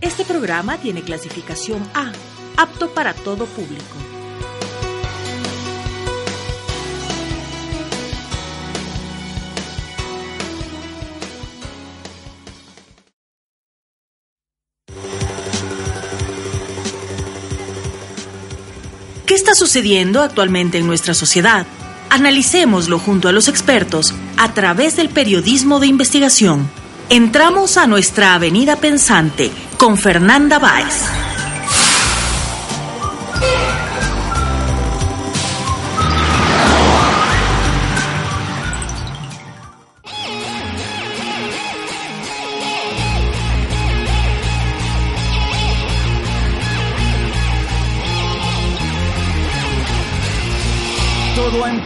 Este programa tiene clasificación A, apto para todo público. ¿Qué está sucediendo actualmente en nuestra sociedad? Analicémoslo junto a los expertos a través del periodismo de investigación. Entramos a nuestra avenida pensante con Fernanda Báez.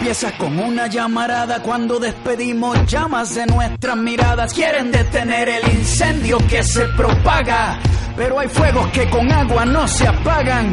Todo empieza con una llamarada cuando despedimos llamas de nuestras miradas. Quieren detener el incendio que se propaga, pero hay fuegos que con agua no se apagan.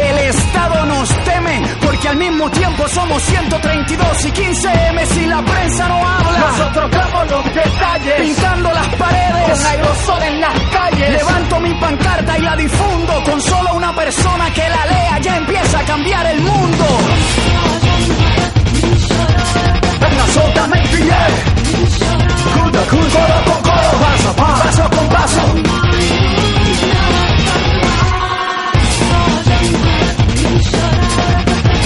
El Estado nos teme porque al mismo tiempo somos 132 y 15 M si la prensa no habla. Nosotros damos los detalles, pintando las paredes con aerosol en las calles. Levanto mi pancarta y la difundo con solo una persona que la lea ya empieza a cambiar el mundo. Venga, soltame el billete. Cruda, cruda, codo con codo, paso, paso con paso.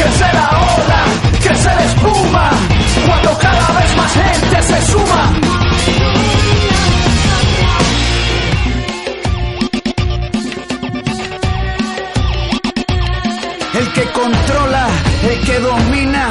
Crece la ola, crece la espuma, cuando cada vez más gente se suma. El que controla, el que domina,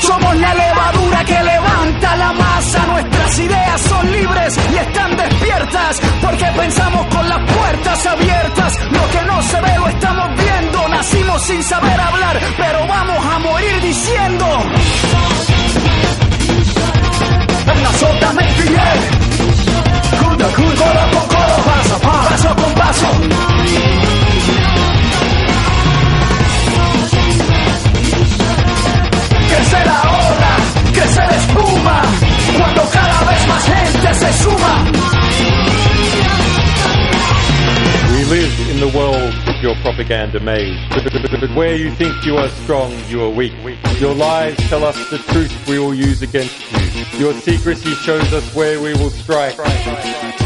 Somos la levadura que levanta la masa. Nuestras ideas son libres y están despiertas. Porque pensamos con las puertas abiertas. Lo que no se ve lo estamos viendo. Nacimos sin saber hablar, pero vamos a morir diciendo. Venga, soltame el billete. Cruda, cruda, codo, paso, paso, paso con paso. La ola, espuma, cuando cada vez más gente se suma. We live in the world of your propaganda maze. But where you think you are strong, you are weak. Your lies tell us the truth we will use against you. Your secrecy shows us where we will strike.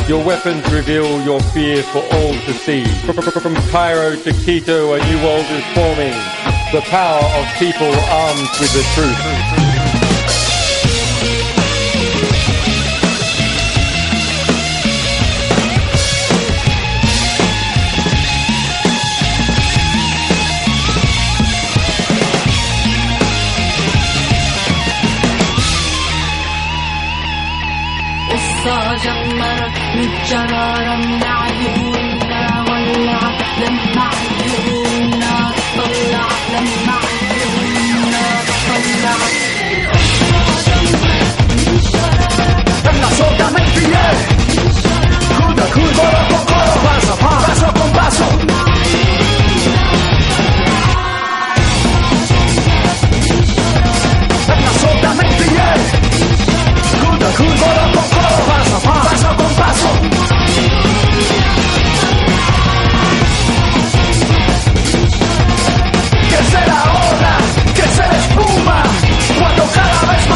Your weapons reveal your fear for all to see. From Cairo to Quito, a new world is forming The power of people armed with the truth. قصة جمرت متجرارة من عيوننا ولعت لما عيوننا Shut up!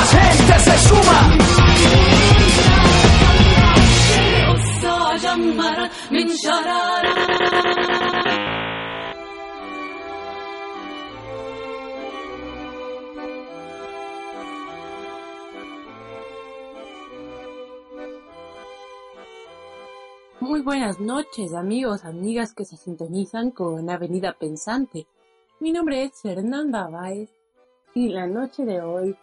gente se suma Muy buenas noches amigos, amigas que se sintonizan con Avenida Pensante. Mi nombre es Fernanda Báez y la noche de hoy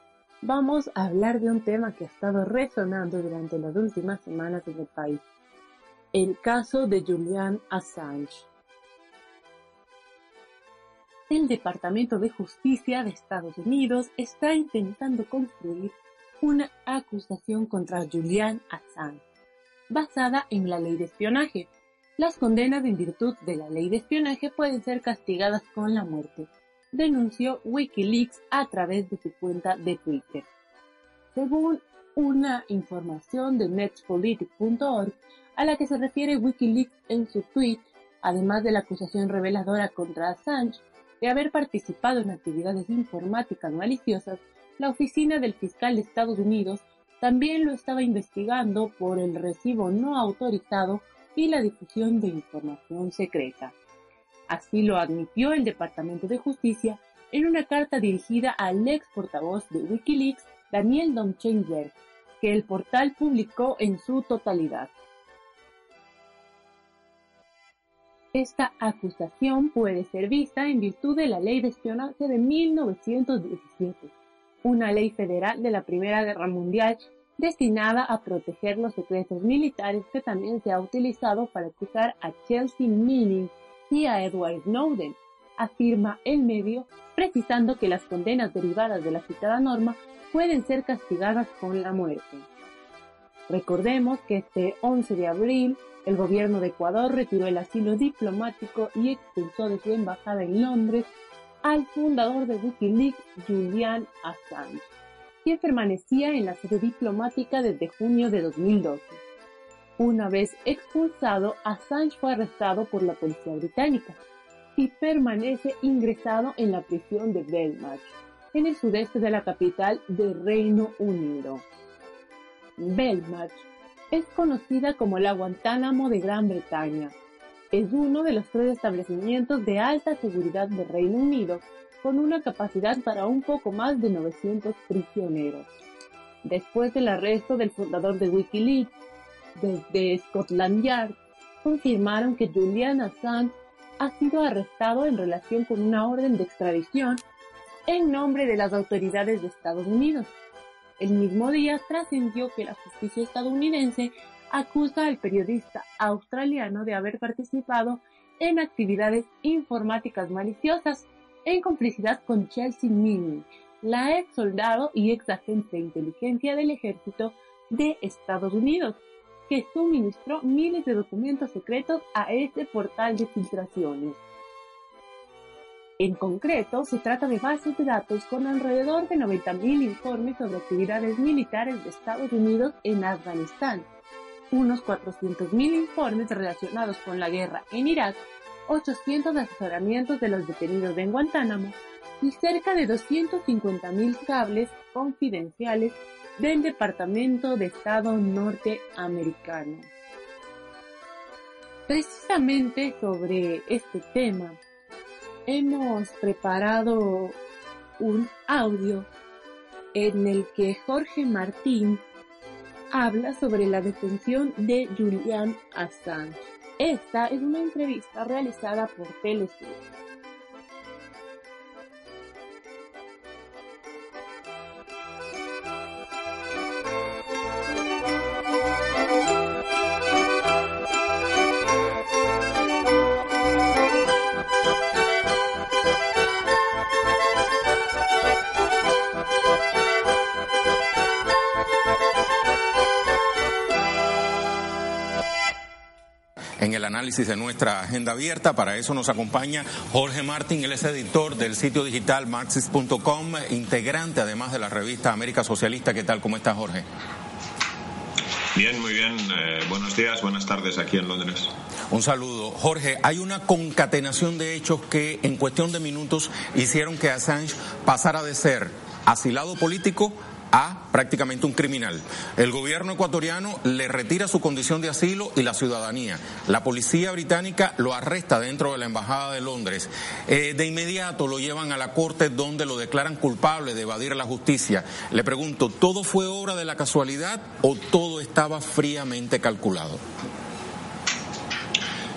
vamos a hablar de un tema que ha estado resonando durante las últimas semanas en el país. El caso de Julian Assange. El Departamento de Justicia de Estados Unidos está intentando construir una acusación contra Julian Assange basada en la ley de espionaje. Las condenas en virtud de la ley de espionaje pueden ser castigadas con la muerte, denunció Wikileaks a través de su cuenta de Twitter. Según una información de nextpolitic.org a la que se refiere Wikileaks en su tweet, además de la acusación reveladora contra Assange de haber participado en actividades informáticas maliciosas, la oficina del fiscal de Estados Unidos también lo estaba investigando por el recibo no autorizado y la difusión de información secreta. Así lo admitió el Departamento de Justicia en una carta dirigida al ex portavoz de Wikileaks, Daniel Domschenberg, que el portal publicó en su totalidad. Esta acusación puede ser vista en virtud de la Ley de Espionaje de 1917, una ley federal de la Primera Guerra Mundial destinada a proteger los secretos militares que también se ha utilizado para acusar a Chelsea Manning y a Edward Snowden, afirma el medio, precisando que las condenas derivadas de la citada norma pueden ser castigadas con la muerte. Recordemos que este 11 de abril el gobierno de Ecuador retiró el asilo diplomático y expulsó de su embajada en Londres al fundador de Wikileaks, Julian Assange quien permanecía en la sede diplomática desde junio de 2012. Una vez expulsado, Assange fue arrestado por la policía británica y permanece ingresado en la prisión de Belmarsh, en el sudeste de la capital del Reino Unido. Belmarsh es conocida como la Guantánamo de Gran Bretaña. Es uno de los tres establecimientos de alta seguridad del Reino Unido con una capacidad para un poco más de 900 prisioneros. Después del arresto del fundador de Wikileaks, desde Scotland Yard, confirmaron que Julian Assange ha sido arrestado en relación con una orden de extradición en nombre de las autoridades de Estados Unidos. El mismo día trascendió que la justicia estadounidense acusa al periodista australiano de haber participado en actividades informáticas maliciosas en complicidad con Chelsea Manning, la ex soldado y ex agente de inteligencia del ejército de Estados Unidos, que suministró miles de documentos secretos a este portal de filtraciones. En concreto, se trata de bases de datos con alrededor de 90.000 informes sobre actividades militares de Estados Unidos en Afganistán, unos 400.000 informes relacionados con la guerra en Irak 800 asesoramientos de los detenidos en Guantánamo y cerca de 250.000 cables confidenciales del Departamento de Estado norteamericano. Precisamente sobre este tema hemos preparado un audio en el que Jorge Martín habla sobre la detención de Julian Assange. Esta es una entrevista realizada por Telesur. Análisis de nuestra agenda abierta. Para eso nos acompaña Jorge Martín, él es editor del sitio digital marxist.com, integrante además de la revista América Socialista. ¿Qué tal? ¿Cómo estás, Jorge? Bien, muy bien. Eh, buenos días, buenas tardes aquí en Londres. Un saludo. Jorge, hay una concatenación de hechos que en cuestión de minutos hicieron que Assange pasara de ser asilado político a prácticamente un criminal. El gobierno ecuatoriano le retira su condición de asilo y la ciudadanía. La policía británica lo arresta dentro de la Embajada de Londres. Eh, de inmediato lo llevan a la corte donde lo declaran culpable de evadir la justicia. Le pregunto, ¿todo fue obra de la casualidad o todo estaba fríamente calculado?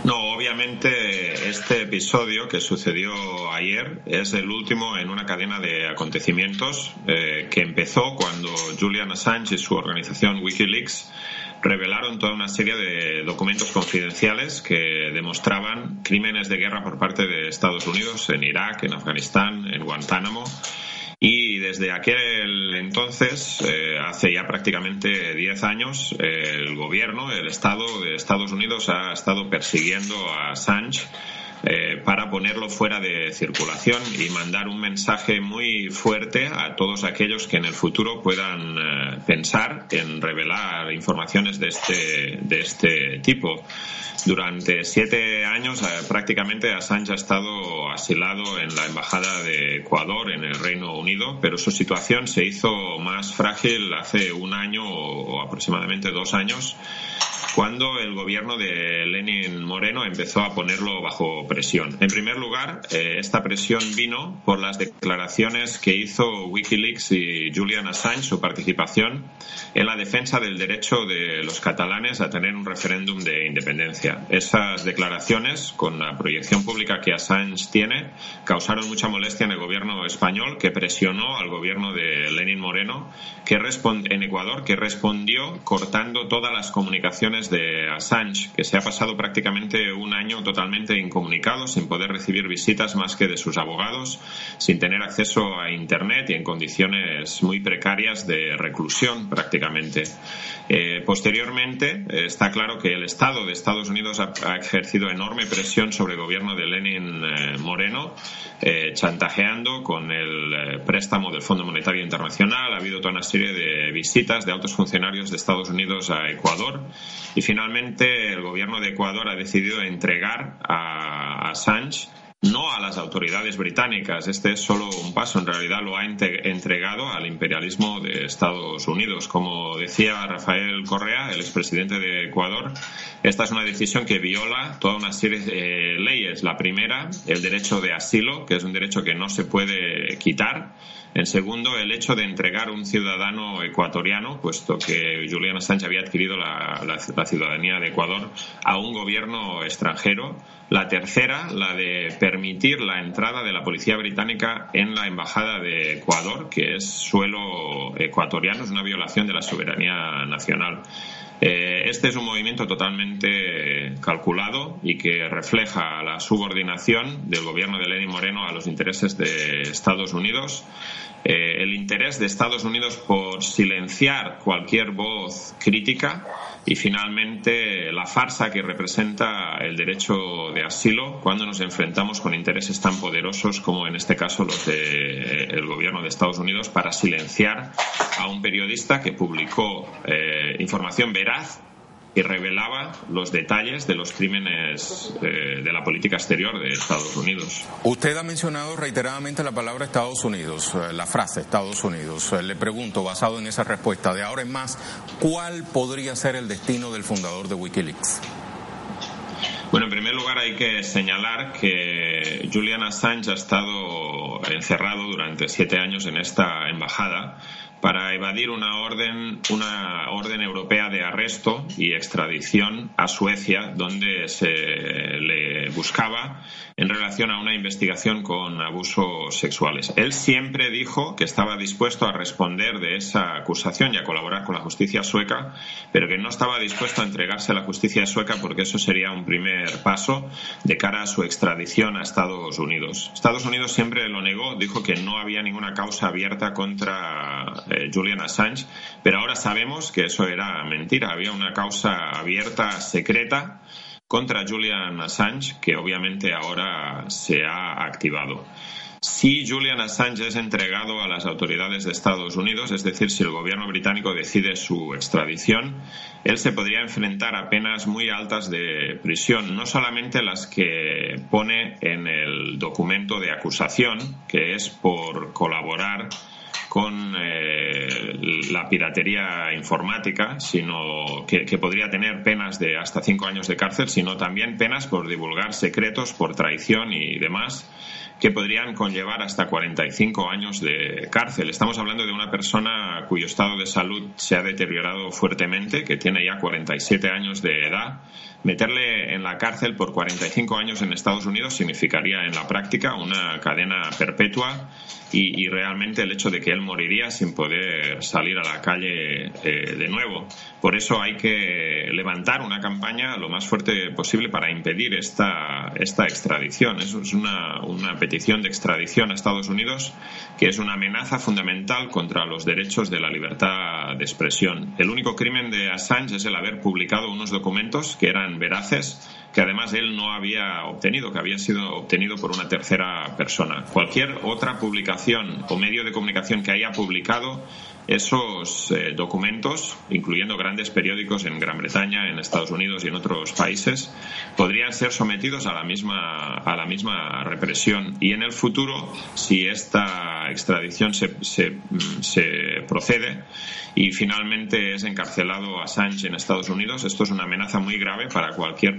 No, obviamente este episodio que sucedió ayer es el último en una cadena de acontecimientos eh, que empezó cuando Julian Assange y su organización Wikileaks revelaron toda una serie de documentos confidenciales que demostraban crímenes de guerra por parte de Estados Unidos en Irak, en Afganistán, en Guantánamo y desde aquel entonces, eh, hace ya prácticamente 10 años, el gobierno, el Estado de Estados Unidos ha estado persiguiendo a Assange eh, para ponerlo fuera de circulación y mandar un mensaje muy fuerte a todos aquellos que en el futuro puedan eh, pensar en revelar informaciones de este, de este tipo. Durante siete años, eh, prácticamente Assange ha estado asilado en la Embajada de Ecuador, en el Reino Unido, pero su situación se hizo más frágil hace un año o aproximadamente dos años cuando el gobierno de Lenin Moreno empezó a ponerlo bajo presión. En primer lugar, eh, esta presión vino por las declaraciones que hizo Wikileaks y Julian Assange, su participación en la defensa del derecho de los catalanes a tener un referéndum de independencia. Esas declaraciones, con la proyección pública que Assange tiene, causaron mucha molestia en el gobierno español, que presionó al gobierno de Lenin Moreno que en Ecuador, que respondió cortando todas las comunicaciones de Assange, que se ha pasado prácticamente un año totalmente incomunicado, sin poder recibir visitas más que de sus abogados, sin tener acceso a Internet y en condiciones muy precarias de reclusión prácticamente. Eh, posteriormente, eh, está claro que el Estado de Estados Unidos ha, ejercido enorme presión sobre el gobierno de Lenin eh, Moreno, chantajeando con el préstamo del Fondo Monetario Internacional. Ha habido toda una serie de visitas de altos funcionarios de Estados Unidos a Ecuador y finalmente el gobierno de Ecuador ha decidido entregar a Assange no a las autoridades británicas. Este es solo un paso. En realidad lo ha entregado al imperialismo de Estados Unidos. Como decía Rafael Correa, el expresidente de Ecuador, esta es una decisión que viola toda una serie de leyes. La primera, el derecho de asilo, que es un derecho que no se puede quitar. En segundo, el hecho de entregar un ciudadano ecuatoriano, puesto que Julian Assange había adquirido la, la ciudadanía de Ecuador, a un gobierno extranjero. La tercera, la de permitir la entrada de la policía británica en la embajada de Ecuador, que es suelo ecuatoriano, es una violación de la soberanía nacional. Eh, este es un movimiento totalmente calculado y que refleja la subordinación del gobierno de Lenin Moreno a los intereses de Estados Unidos. Eh, el interés de Estados Unidos por silenciar cualquier voz crítica y finalmente la farsa que representa el derecho de asilo cuando nos enfrentamos con intereses tan poderosos como en este caso los del gobierno de Estados Unidos para silenciar a un periodista que publicó eh, información veraz y revelaba los detalles de los crímenes eh, de la política exterior de Estados Unidos. Usted ha mencionado reiteradamente la palabra Estados Unidos, eh, la frase Estados Unidos. le pregunto, basado en esa respuesta, de ahora en más, ¿cuál podría ser el destino del fundador de Wikileaks? Bueno, en primer lugar hay que señalar que Julian Assange ha estado encerrado durante siete años en esta embajada para evadir una orden, una orden europea de arresto y extradición a Suecia, donde se le buscaba en relación a una investigación con abusos sexuales. Él siempre dijo que estaba dispuesto a responder de esa acusación y a colaborar con la justicia sueca, pero que no estaba dispuesto a entregarse a la justicia sueca porque eso sería un primer paso de cara a su extradición a Estados Unidos. Estados Unidos siempre lo negó, dijo que no había ninguna causa abierta contra eh, Julian Assange, pero ahora sabemos que eso era mentira. Había una causa abierta, secreta, contra Julian Assange, que obviamente ahora se ha activado. Si Julian Assange es entregado a las autoridades de Estados Unidos, es decir, si el gobierno británico decide su extradición, él se podría enfrentar a penas muy altas de prisión, no solamente las que pone en el documento de acusación, que es por colaborar con eh, la piratería informática, sino que, que, podría tener penas de hasta cinco años de cárcel, sino también penas por divulgar secretos, por traición y demás que podrían conllevar hasta 45 años de cárcel. Estamos hablando de una persona cuyo estado de salud se ha deteriorado fuertemente, que tiene ya 47 años de edad. Meterle en la cárcel por 45 años en Estados Unidos significaría en la práctica una cadena perpetua y, realmente el hecho de que él moriría sin poder salir a la calle eh, de nuevo. Por eso hay que levantar una campaña lo más fuerte posible para impedir esta, esta extradición. Es una, una petición de extradición a Estados Unidos que es una amenaza fundamental contra los derechos de la libertad de expresión. El único crimen de Assange es el haber publicado unos documentos que eran veraces que además él no había obtenido, que había sido obtenido por una tercera persona. Cualquier otra publicación o medio de comunicación que haya publicado esos eh, documentos, incluyendo grandes periódicos en Gran Bretaña, en Estados Unidos y en otros países, podrían ser sometidos a la misma, a la misma represión. Y en el futuro, si esta extradición se, se, se procede y finalmente es encarcelado Assange en Estados Unidos, esto es una amenaza muy grave para cualquier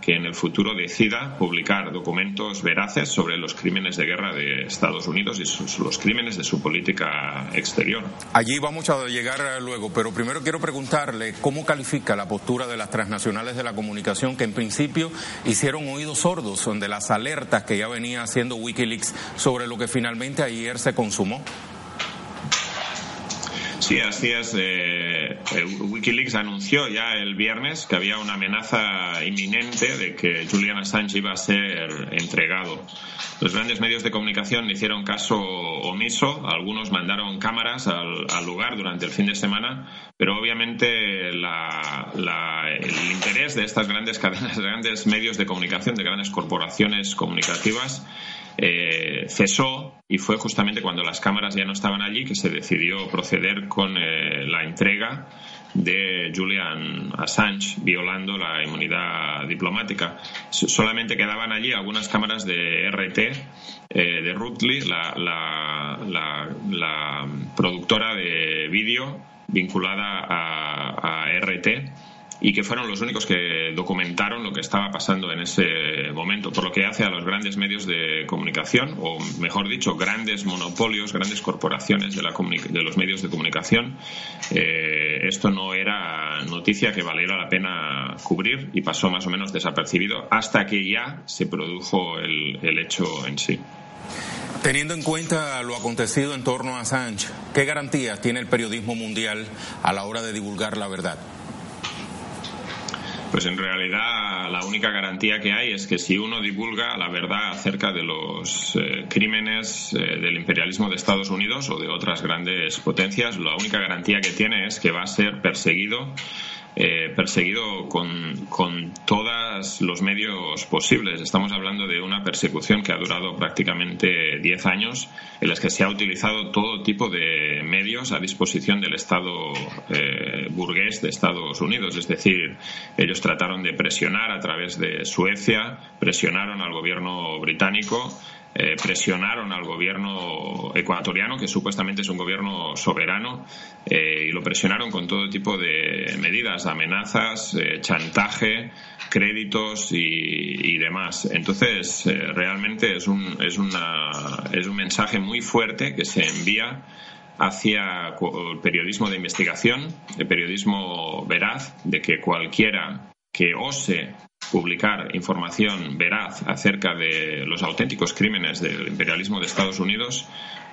que en el futuro decida publicar documentos veraces sobre los crímenes de guerra de Estados Unidos y los crímenes de su política exterior. Allí vamos a llegar luego, pero primero quiero preguntarle cómo califica la postura de las transnacionales de la comunicación que en principio hicieron oídos sordos de las alertas que ya venía haciendo Wikileaks sobre lo que finalmente ayer se consumó. Sí, así es. Eh, Wikileaks anunció ya el viernes que había una amenaza inminente de que Julian Assange iba a ser entregado. Los grandes medios de comunicación hicieron caso omiso, algunos mandaron cámaras al, lugar durante el fin de semana, pero obviamente el interés de estas grandes cadenas, de grandes medios de comunicación, de grandes corporaciones comunicativas, eh, cesó y fue justamente cuando las cámaras ya no estaban allí que se decidió proceder con eh, la entrega de Julian Assange violando la inmunidad diplomática. Solamente quedaban allí algunas cámaras de RT eh, de Rutley, la, la, productora de vídeo vinculada a RT y que fueron los únicos que documentaron lo que estaba pasando en ese momento, por lo que hace a los grandes medios de comunicación, o mejor dicho, grandes monopolios, grandes corporaciones de, los medios de comunicación. Eh, esto no era noticia que valiera la pena cubrir y pasó más o menos desapercibido hasta que ya se produjo el, el hecho en sí. Teniendo en cuenta lo acontecido en torno a Assange, ¿qué garantías tiene el periodismo mundial a la hora de divulgar la verdad? Pues en realidad la única garantía que hay es que si uno divulga la verdad acerca de los eh, crímenes eh, del imperialismo de Estados Unidos o de otras grandes potencias, la única garantía que tiene es que va a ser perseguido eh, perseguido con, con todos los medios posibles. Estamos hablando de una persecución que ha durado prácticamente 10 años, en las que se ha utilizado todo tipo de medios a disposición del Estado eh, burgués de Estados Unidos. Es decir, ellos trataron de presionar a través de Suecia, presionaron al gobierno británico, eh, presionaron al gobierno ecuatoriano, que supuestamente es un gobierno soberano, eh, y lo presionaron con todo tipo de medidas, amenazas, eh, chantaje, créditos y, demás. Entonces, realmente es un, es, una, es un mensaje muy fuerte que se envía hacia el periodismo de investigación, el periodismo veraz, de que cualquiera que ose publicar información veraz acerca de los auténticos crímenes del imperialismo de Estados Unidos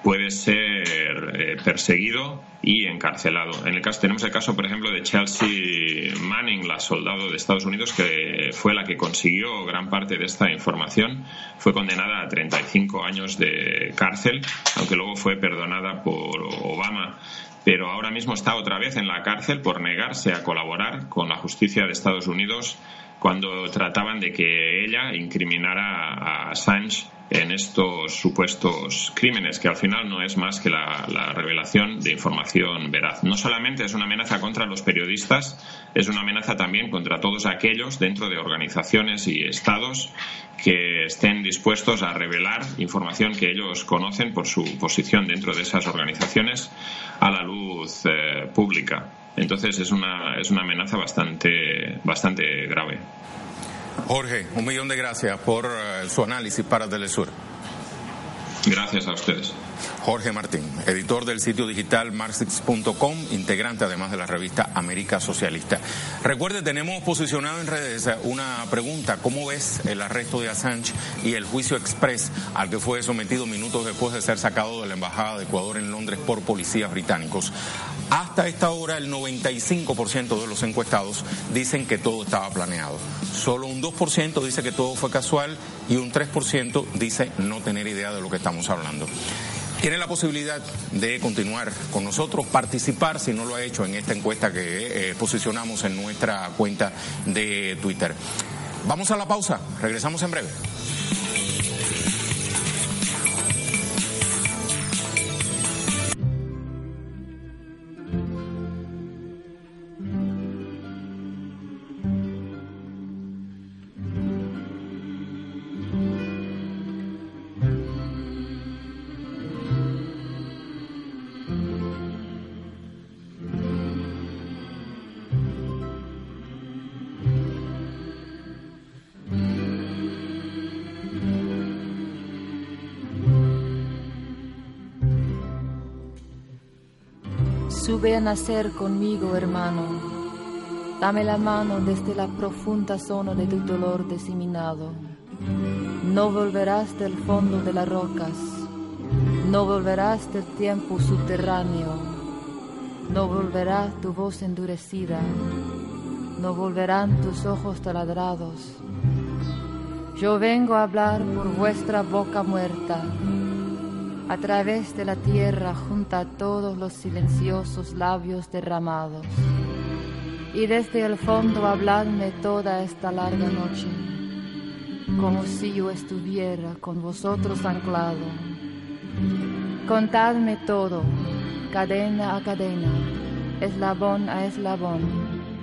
puede ser eh, perseguido y encarcelado. En el caso tenemos el caso, por ejemplo, de Chelsea Manning, la soldado de Estados Unidos que fue la que consiguió gran parte de esta información. Fue condenada a 35 años de cárcel, aunque luego fue perdonada por Obama pero ahora mismo está otra vez en la cárcel por negarse a colaborar con la justicia de Estados Unidos cuando trataban de que ella incriminara a Assange en estos supuestos crímenes, que al final no es más que la, revelación de información veraz. No solamente es una amenaza contra los periodistas, es una amenaza también contra todos aquellos dentro de organizaciones y estados que estén dispuestos a revelar información que ellos conocen por su posición dentro de esas organizaciones a la luz eh, pública. Entonces es una, es una amenaza bastante, bastante grave. Jorge, un millón de gracias por eh, su análisis para Telesur. Gracias a ustedes. Jorge Martín, editor del sitio digital marxix.com, integrante además de la revista América Socialista. Recuerde, tenemos posicionado en redes una pregunta, ¿cómo ves el arresto de Assange y el juicio express al que fue sometido minutos después de ser sacado de la Embajada de Ecuador en Londres por policías británicos? Hasta esta hora el 95% de los encuestados dicen que todo estaba planeado. Solo un 2% dice que todo fue casual y un 3% dice no tener idea de lo que estamos hablando. Tiene la posibilidad de continuar con nosotros, participar si no lo ha hecho en esta encuesta que eh, posicionamos en nuestra cuenta de Twitter. Vamos a la pausa, regresamos en breve. Sube a nacer conmigo, hermano. Dame la mano desde la profunda zona de tu dolor diseminado. No volverás del fondo de las rocas. No volverás del tiempo subterráneo. No volverá tu voz endurecida. No volverán tus ojos taladrados. Yo vengo a hablar por vuestra boca muerta a través de la tierra junto a todos los silenciosos labios derramados. Y desde el fondo habladme toda esta larga noche, como si yo estuviera con vosotros anclado. Contadme todo, cadena a cadena, eslabón a eslabón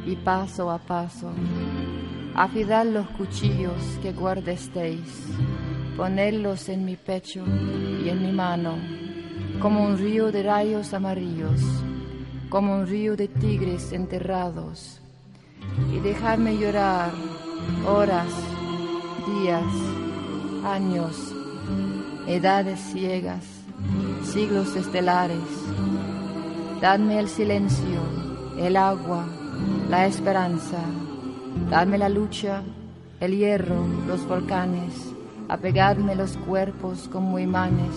y paso a paso. Afidad los cuchillos que guardesteis ponerlos en mi pecho y en mi mano, como un río de rayos amarillos, como un río de tigres enterrados, y dejarme llorar horas, días, años, edades ciegas, siglos estelares. Dadme el silencio, el agua, la esperanza, dadme la lucha, el hierro, los volcanes apegadme los cuerpos como imanes,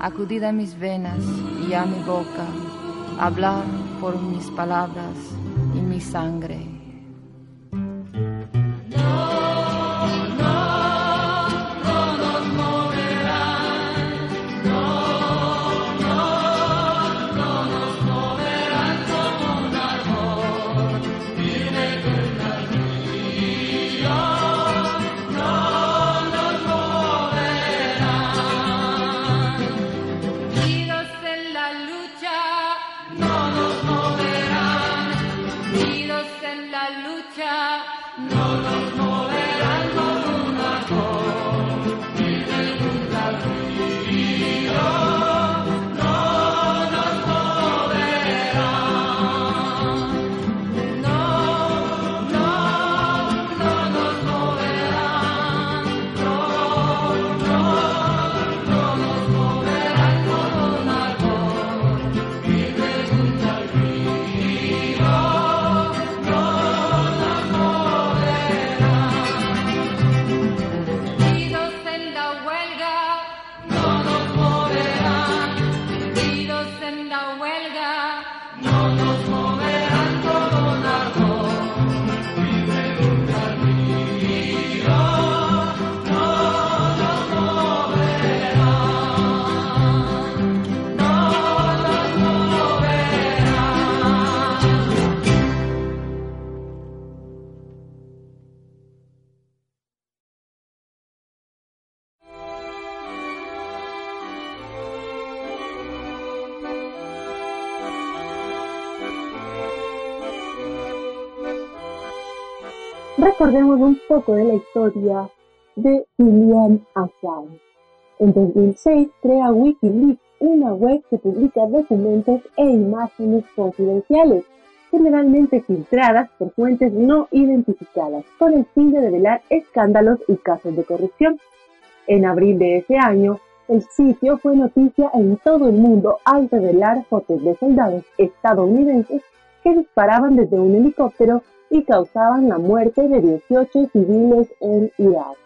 acudid a mis venas y a mi boca, hablar por mis palabras y mi sangre. Lord. Recordemos un poco de la historia de Julian Assange. En 2006 crea Wikileaks, una web que publica documentos e imágenes confidenciales, generalmente filtradas por fuentes no identificadas, con el fin de revelar escándalos y casos de corrupción. En abril de ese año, el sitio fue noticia en todo el mundo al revelar fotos de soldados estadounidenses que disparaban desde un helicóptero y causaban la muerte de 18 civiles en Irak.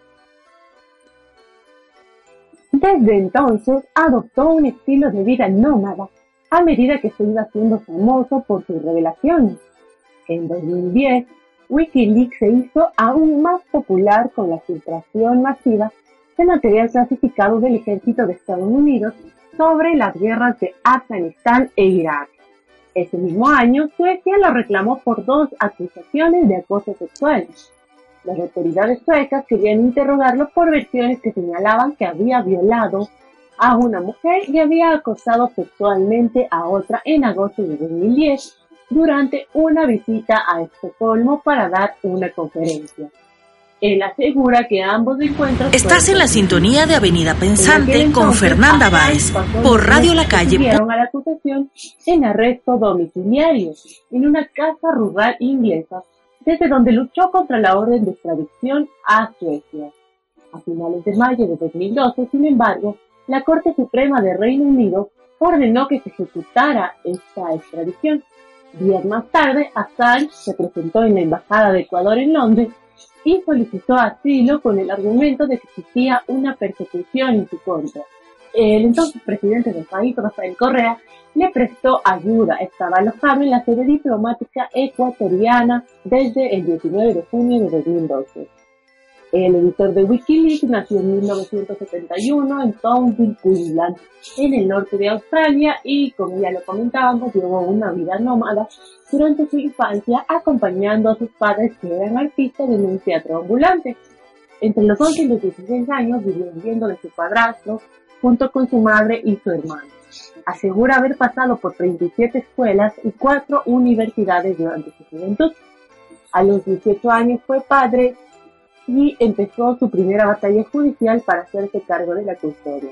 Desde entonces adoptó un estilo de vida nómada a medida que se iba haciendo famoso por sus revelaciones. En 2010, Wikileaks se hizo aún más popular con la filtración masiva de material clasificado del ejército de Estados Unidos sobre las guerras de Afganistán e Irak. Ese mismo año, Suecia lo reclamó por dos acusaciones de acoso sexual. Las autoridades suecas querían interrogarlo por versiones que señalaban que había violado a una mujer y había acosado sexualmente a otra en agosto de 2010 durante una visita a Estocolmo para dar una conferencia. Él asegura que ambos encuentros... Estás en la sintonía de Avenida Pensante con Fernanda Báez por Radio La Calle. a la acusación en arresto domiciliario en una casa rural inglesa desde donde luchó contra la orden de extradición a Suecia. A finales de mayo de 2012, sin embargo, la Corte Suprema de Reino Unido ordenó que se ejecutara esta extradición. Días más tarde, Assange se presentó en la Embajada de Ecuador en Londres y solicitó asilo con el argumento de que existía una persecución en su contra. El entonces presidente del país, Rafael Correa, le prestó ayuda. Estaba alojado en la sede diplomática ecuatoriana desde el 19 de junio de 2012. El editor de Wikileaks nació en 1971 en Townsville, Queensland, en el norte de Australia y, como ya lo comentábamos, llevó una vida nómada durante su infancia acompañando a sus padres que eran artistas en un teatro ambulante. Entre los 11 y los 16 años vivió viviendo de su padrastro junto con su madre y su hermano. Asegura haber pasado por 37 escuelas y 4 universidades durante su juventud. A los 18 años fue padre y empezó su primera batalla judicial para hacerse cargo de la custodia.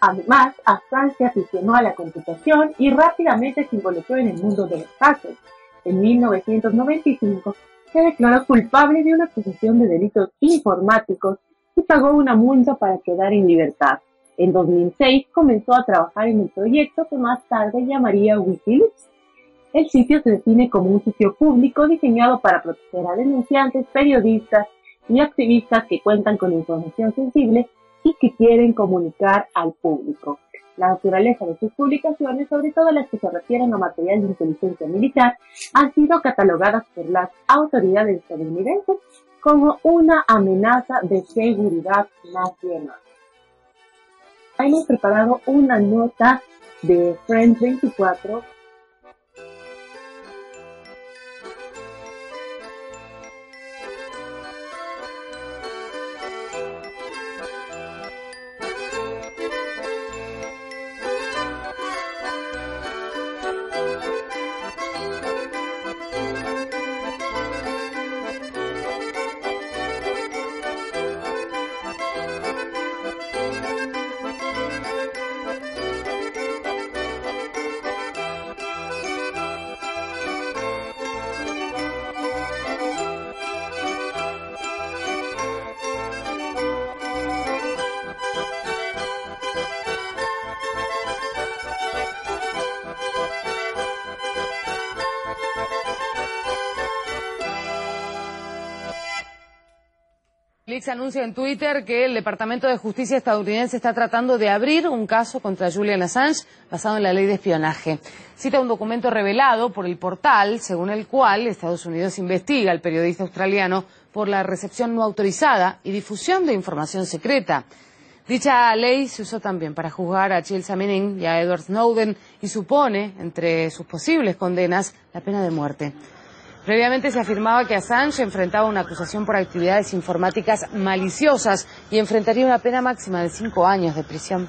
Además, Assange se aficionó a la computación y rápidamente se involucró en el mundo de los hackers. En 1995 se declaró culpable de una acusación de delitos informáticos y pagó una multa para quedar en libertad. En 2006 comenzó a trabajar en el proyecto que más tarde llamaría Wikileaks. El sitio se define como un sitio público diseñado para proteger a denunciantes, periodistas y activistas que cuentan con información sensible y que quieren comunicar al público. La naturaleza de sus publicaciones, sobre todo las que se refieren a material de inteligencia militar, han sido catalogadas por las autoridades estadounidenses como una amenaza de seguridad nacional. Hemos preparado una nota de Friends 24 Netflix anuncia en Twitter que el Departamento de Justicia estadounidense está tratando de abrir un caso contra Julian Assange basado en la ley de espionaje. Cita un documento revelado por el portal, según el cual Estados Unidos investiga al periodista australiano por la recepción no autorizada y difusión de información secreta. Dicha ley se usó también para juzgar a Chelsea Manning y a Edward Snowden y supone, entre sus posibles condenas, la pena de muerte. Previamente se afirmaba que Assange enfrentaba una acusación por actividades informáticas maliciosas y enfrentaría una pena máxima de cinco años de prisión.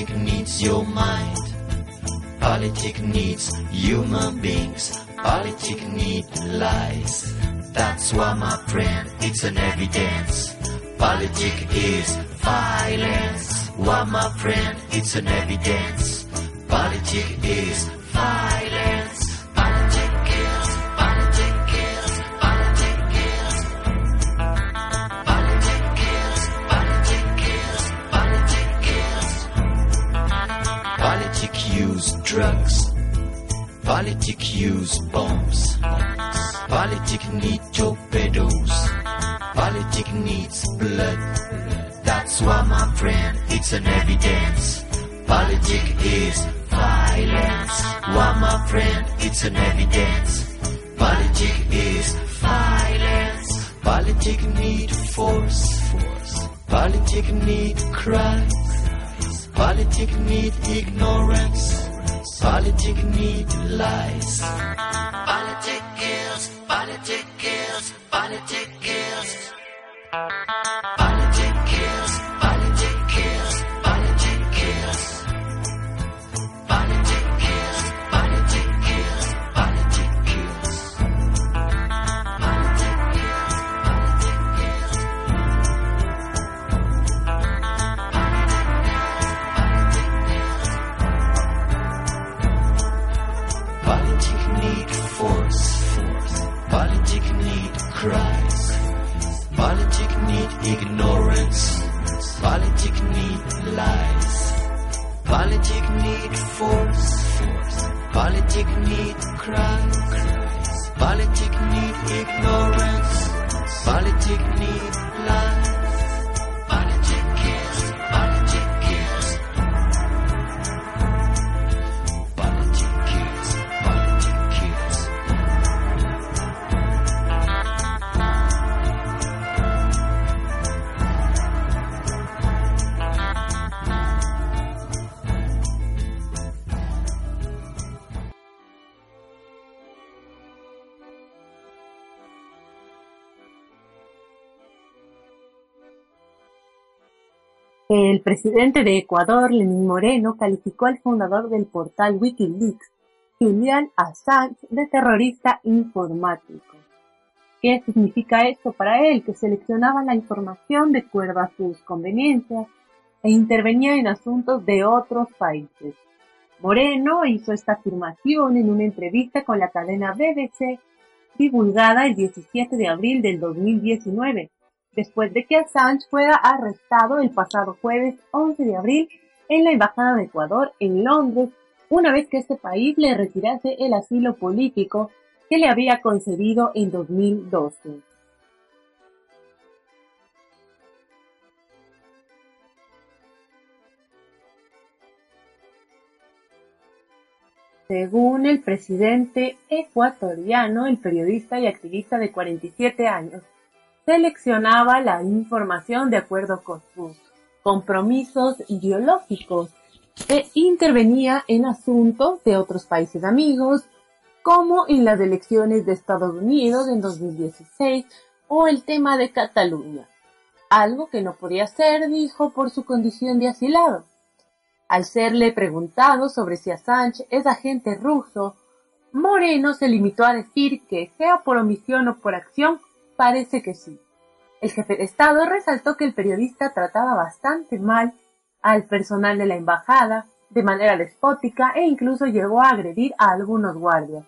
Politics needs your mind. Politics needs human beings. Politics needs lies. That's why, my friend, it's an evidence. Politics is violence. Why, my friend, it's an evidence. Politics is violence. Drugs. Politics use bombs. Politics need torpedoes. Politics needs blood. That's why, my friend, it's an evidence. Politics is violence. Why, my friend, it's an evidence. Politics is violence. Politics need force. force. Politics need cries. Politics need ignorance. Politic need lies. Politic kills. politic kills. politic kills. Politic El presidente de Ecuador, Lenín Moreno, calificó al fundador del portal Wikileaks, Julian Assange, de terrorista informático. ¿Qué significa esto para él? Que seleccionaba la información de acuerdo a sus conveniencias e intervenía en asuntos de otros países. Moreno hizo esta afirmación en una entrevista con la cadena BBC divulgada el 17 de abril del 2019 después de que Assange fuera arrestado el pasado jueves 11 de abril en la Embajada de Ecuador en Londres, una vez que este país le retirase el asilo político que le había concedido en 2012. Según el presidente ecuatoriano, el periodista y activista de 47 años, seleccionaba la información de acuerdo con sus compromisos ideológicos e intervenía en asuntos de otros países amigos, como en las elecciones de Estados Unidos en 2016 o el tema de Cataluña, algo que no podía hacer, dijo, por su condición de asilado. Al serle preguntado sobre si Assange es agente ruso, Moreno se limitó a decir que, sea por omisión o por acción, parece que sí. El jefe de Estado resaltó que el periodista trataba bastante mal al personal de la embajada, de manera despótica e incluso llegó a agredir a algunos guardias,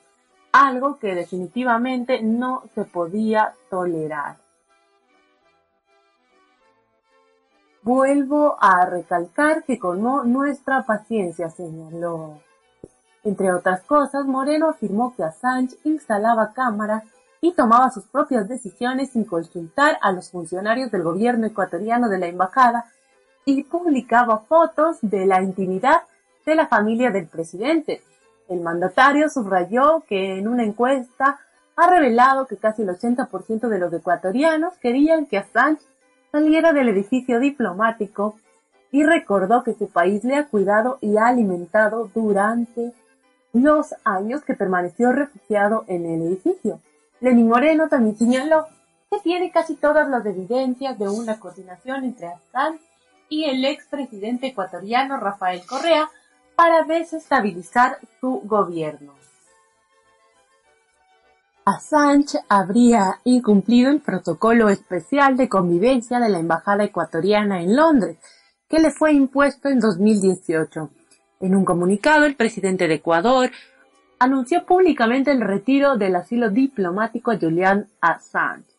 algo que definitivamente no se podía tolerar. Vuelvo a recalcar que colmó nuestra paciencia, señaló. Entre otras cosas, Moreno afirmó que Assange instalaba cámaras y tomaba sus propias decisiones sin consultar a los funcionarios del gobierno ecuatoriano de la embajada y publicaba fotos de la intimidad de la familia del presidente. El mandatario subrayó que en una encuesta ha revelado que casi el 80% de los ecuatorianos querían que Assange saliera del edificio diplomático y recordó que su país le ha cuidado y ha alimentado durante los años que permaneció refugiado en el edificio. Lenín Moreno también señaló que tiene casi todas las evidencias de una coordinación entre Assange y el expresidente ecuatoriano Rafael Correa para desestabilizar su gobierno. Assange habría incumplido el protocolo especial de convivencia de la Embajada ecuatoriana en Londres, que le fue impuesto en 2018. En un comunicado, el presidente de Ecuador anunció públicamente el retiro del asilo diplomático a Julian Assange.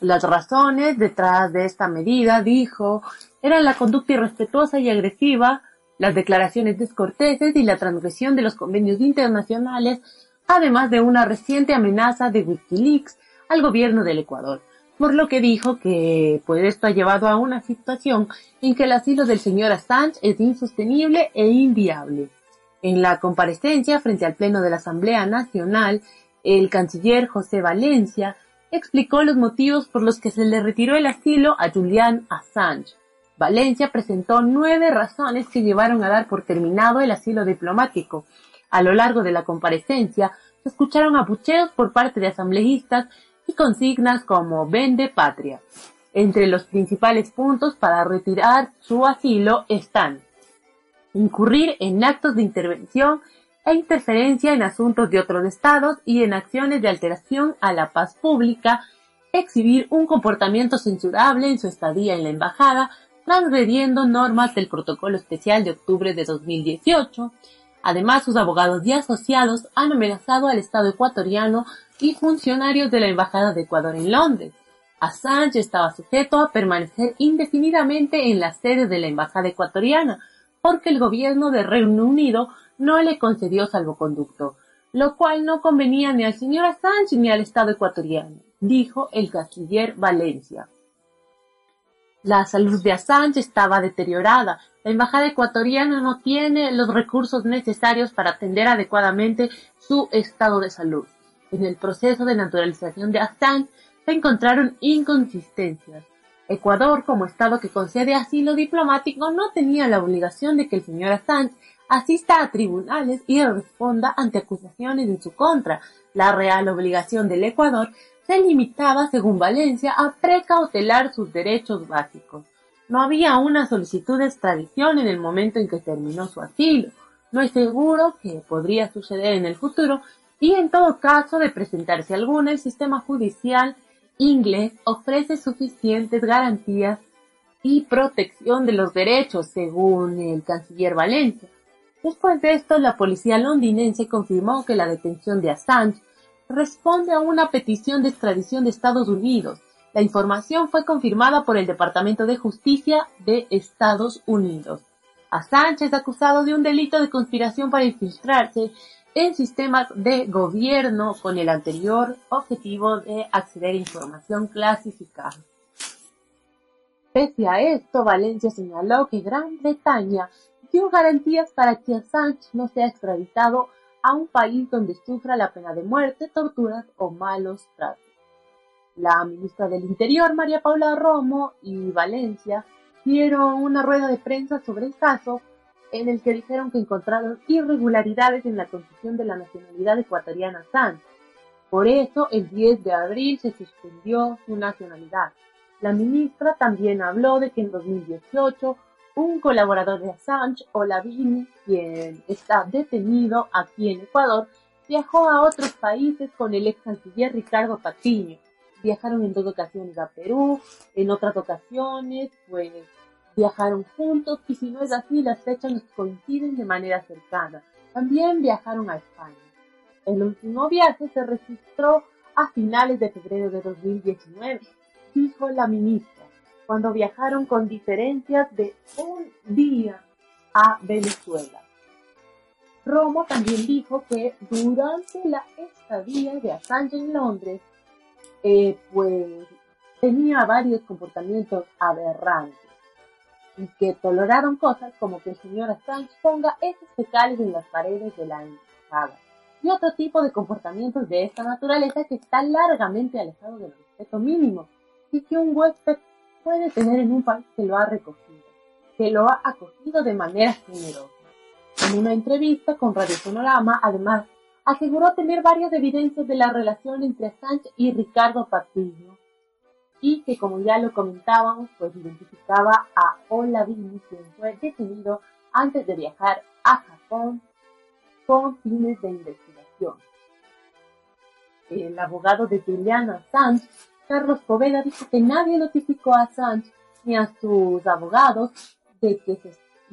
Las razones detrás de esta medida, dijo, eran la conducta irrespetuosa y agresiva, las declaraciones descorteses y la transgresión de los convenios internacionales además de una reciente amenaza de Wikileaks al gobierno del Ecuador, por lo que dijo que pues esto ha llevado a una situación en que el asilo del señor Assange es insostenible e inviable. En la comparecencia frente al Pleno de la Asamblea Nacional, el canciller José Valencia explicó los motivos por los que se le retiró el asilo a Julian Assange. Valencia presentó nueve razones que llevaron a dar por terminado el asilo diplomático, a lo largo de la comparecencia se escucharon abucheos por parte de asambleístas y consignas como vende patria. Entre los principales puntos para retirar su asilo están incurrir en actos de intervención e interferencia en asuntos de otros estados y en acciones de alteración a la paz pública, exhibir un comportamiento censurable en su estadía en la embajada, transgrediendo normas del protocolo especial de octubre de 2018, Además, sus abogados y asociados han amenazado al Estado ecuatoriano y funcionarios de la Embajada de Ecuador en Londres. Assange estaba sujeto a permanecer indefinidamente en la sede de la Embajada ecuatoriana, porque el gobierno de Reino Unido no le concedió salvoconducto, lo cual no convenía ni al señor Assange ni al Estado ecuatoriano, dijo el canciller Valencia. La salud de Assange estaba deteriorada la embajada ecuatoriana no tiene los recursos necesarios para atender adecuadamente su estado de salud. En el proceso de naturalización de Assange se encontraron inconsistencias. Ecuador, como Estado que concede asilo diplomático, no tenía la obligación de que el señor Assange asista a tribunales y responda ante acusaciones en su contra. La real obligación del Ecuador se limitaba, según Valencia, a precautelar sus derechos básicos. No había una solicitud de extradición en el momento en que terminó su asilo. No es seguro que podría suceder en el futuro y en todo caso de presentarse alguna, el sistema judicial inglés ofrece suficientes garantías y protección de los derechos, según el canciller Valencia. Después de esto, la policía londinense confirmó que la detención de Assange responde a una petición de extradición de Estados Unidos la información fue confirmada por el Departamento de Justicia de Estados Unidos. Assange es acusado de un delito de conspiración para infiltrarse en sistemas de gobierno con el anterior objetivo de acceder a información clasificada. Pese a esto, Valencia señaló que Gran Bretaña dio garantías para que Assange no sea extraditado a un país donde sufra la pena de muerte, torturas o malos tratos. La ministra del Interior, María Paula Romo, y Valencia dieron una rueda de prensa sobre el caso en el que dijeron que encontraron irregularidades en la concesión de la nacionalidad ecuatoriana Assange. Por eso, el 10 de abril se suspendió su nacionalidad. La ministra también habló de que en 2018 un colaborador de Assange, Olavini, quien está detenido aquí en Ecuador, viajó a otros países con el ex canciller Ricardo Patiño viajaron en dos ocasiones a Perú, en otras ocasiones pues viajaron juntos y si no es así las fechas nos coinciden de manera cercana. También viajaron a España. El último viaje se registró a finales de febrero de 2019, dijo la ministra, cuando viajaron con diferencias de un día a Venezuela. Romo también dijo que durante la estadía de Assange en Londres, eh, pues tenía varios comportamientos aberrantes y que toleraron cosas como que el señor Assange ponga esos fecales en las paredes de la embajada y otro tipo de comportamientos de esta naturaleza que está largamente alejado del respeto mínimo y que un huésped puede tener en un país que lo ha recogido, que lo ha acogido de manera generosa. En una entrevista con Radio Sonorama, además, aseguró tener varias evidencias de la relación entre Assange y Ricardo Patiño. Y que como ya lo comentábamos, pues identificaba a Olavini, quien fue detenido antes de viajar a Japón con fines de investigación. El abogado de Julian Assange, Carlos Poveda, dijo que nadie notificó a Assange ni a sus abogados de que,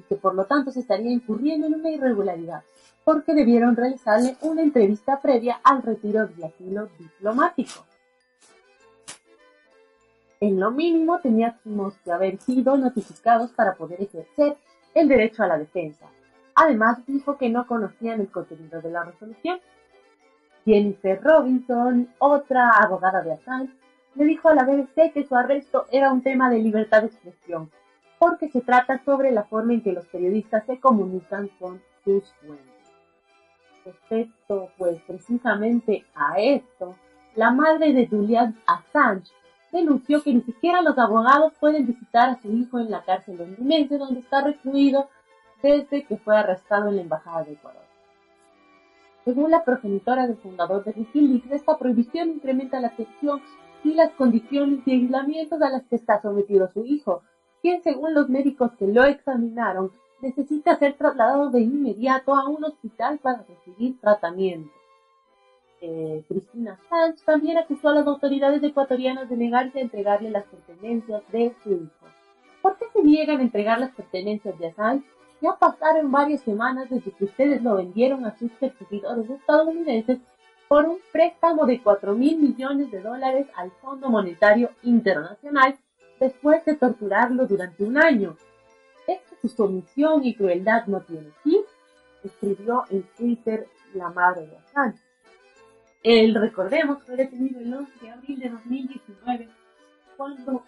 que por lo tanto se estaría incurriendo en una irregularidad, porque debieron realizarle una entrevista previa al retiro del asilo diplomático. En lo mínimo teníamos que haber sido notificados para poder ejercer el derecho a la defensa. Además dijo que no conocían el contenido de la resolución. Jennifer Robinson, otra abogada de Assange, le dijo a la BBC que su arresto era un tema de libertad de expresión, porque se trata sobre la forma en que los periodistas se comunican con sus fuentes. Respecto, pues, precisamente a esto, la madre de Julian Assange denunció que ni siquiera los abogados pueden visitar a su hijo en la cárcel londinense donde está recluido desde que fue arrestado en la Embajada de Ecuador. Según la progenitora del fundador de Wikileaks, esta prohibición incrementa la tensión y las condiciones de aislamiento a las que está sometido su hijo, quien según los médicos que lo examinaron necesita ser trasladado de inmediato a un hospital para recibir tratamiento. Eh, Cristina Sánchez también acusó a las autoridades ecuatorianas de negarse a entregarle las pertenencias de su hijo. ¿Por qué se niegan a entregar las pertenencias de Assange? Ya pasaron varias semanas desde que ustedes lo vendieron a sus perseguidores estadounidenses por un préstamo de 4 mil millones de dólares al Fondo Monetario Internacional después de torturarlo durante un año. Esta su sumisión y crueldad no tiene fin, escribió en Twitter la madre de Assange. El, recordemos, fue detenido el 11 de abril de 2019, cuando,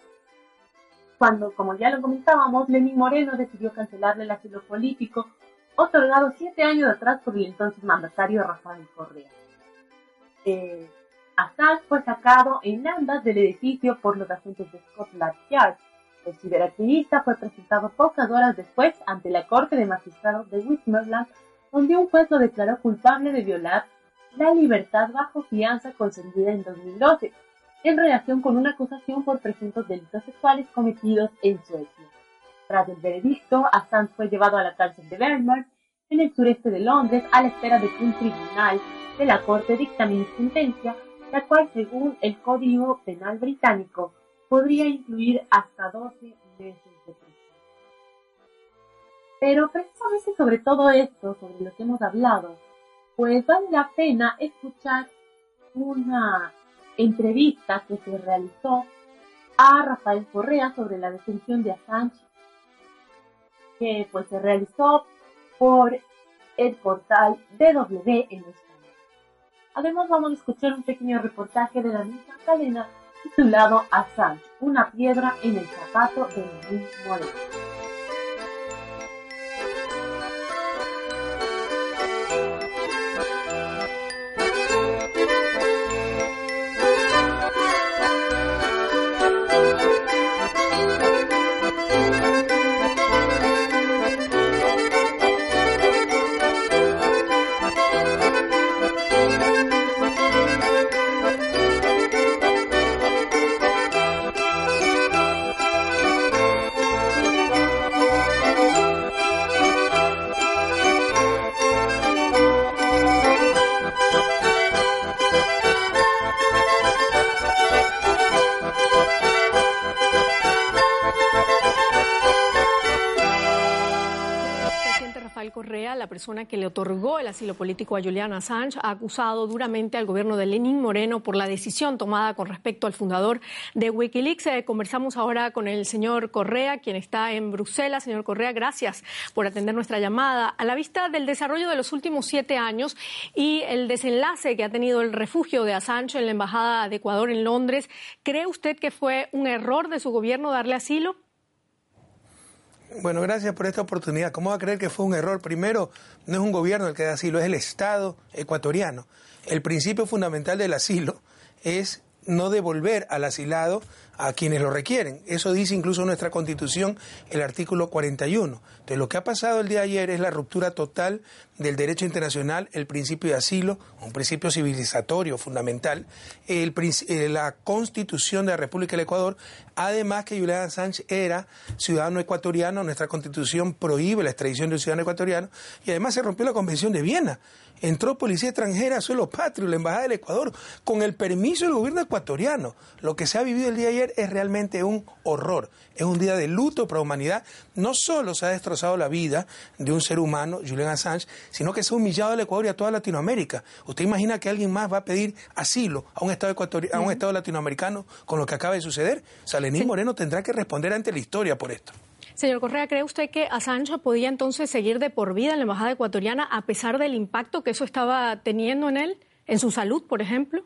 cuando, como ya lo comentábamos, Lenín Moreno decidió cancelarle el asilo político, otorgado siete años atrás por el entonces mandatario Rafael Correa. Eh, fue sacado en andas del edificio por los agentes de Scotland Yard. El ciberactivista fue presentado pocas horas después ante la Corte de Magistrados de Westmoreland, donde un juez lo declaró culpable de violar la libertad bajo fianza concedida en 2012, en relación con una acusación por presuntos delitos sexuales cometidos en Suecia. Tras el veredicto, Assange fue llevado a la cárcel de Bernard, en el sureste de Londres, a la espera de que un tribunal de la Corte dictamine sentencia, la cual, según el Código Penal británico, podría incluir hasta 12 meses de prisión. Pero precisamente sobre todo esto, sobre lo que hemos hablado, pues vale la pena escuchar una entrevista que se realizó a Rafael Correa sobre la detención de Assange, que pues se realizó por el portal DW en español. Además vamos a escuchar un pequeño reportaje de la misma cadena titulado Assange, una piedra en el zapato de Luis Moreno. Que le otorgó el asilo político a Julian Assange ha acusado duramente al gobierno de Lenín Moreno por la decisión tomada con respecto al fundador de Wikileaks. Eh, conversamos ahora con el señor Correa, quien está en Bruselas. Señor Correa, gracias por atender nuestra llamada. A la vista del desarrollo de los últimos siete años y el desenlace que ha tenido el refugio de Assange en la Embajada de Ecuador en Londres, ¿cree usted que fue un error de su gobierno darle asilo? Bueno, gracias por esta oportunidad. ¿Cómo va a creer que fue un error? Primero, no es un gobierno el que da asilo, es el Estado ecuatoriano. El principio fundamental del asilo es no devolver al asilado a quienes lo requieren. Eso dice incluso nuestra Constitución, el artículo 41. Entonces, lo que ha pasado el día de ayer es la ruptura total del derecho internacional, el principio de asilo, un principio civilizatorio fundamental, el, eh, la Constitución de la República del Ecuador, además que Julián Assange era ciudadano ecuatoriano, nuestra Constitución prohíbe la extradición de un ciudadano ecuatoriano, y además se rompió la Convención de Viena. Entró policía extranjera a suelo patrio, la Embajada del Ecuador, con el permiso del gobierno ecuatoriano. Lo que se ha vivido el día de ayer es realmente un horror. Es un día de luto para la humanidad. No solo se ha destrozado la vida de un ser humano, Julian Assange, sino que se ha humillado al Ecuador y a toda Latinoamérica. ¿Usted imagina que alguien más va a pedir asilo a un Estado, ecuatori- a un estado latinoamericano con lo que acaba de suceder? O sea, Lenín Moreno tendrá que responder ante la historia por esto. Señor Correa, ¿cree usted que Assange podía entonces seguir de por vida en la embajada ecuatoriana a pesar del impacto que eso estaba teniendo en él, en su salud, por ejemplo?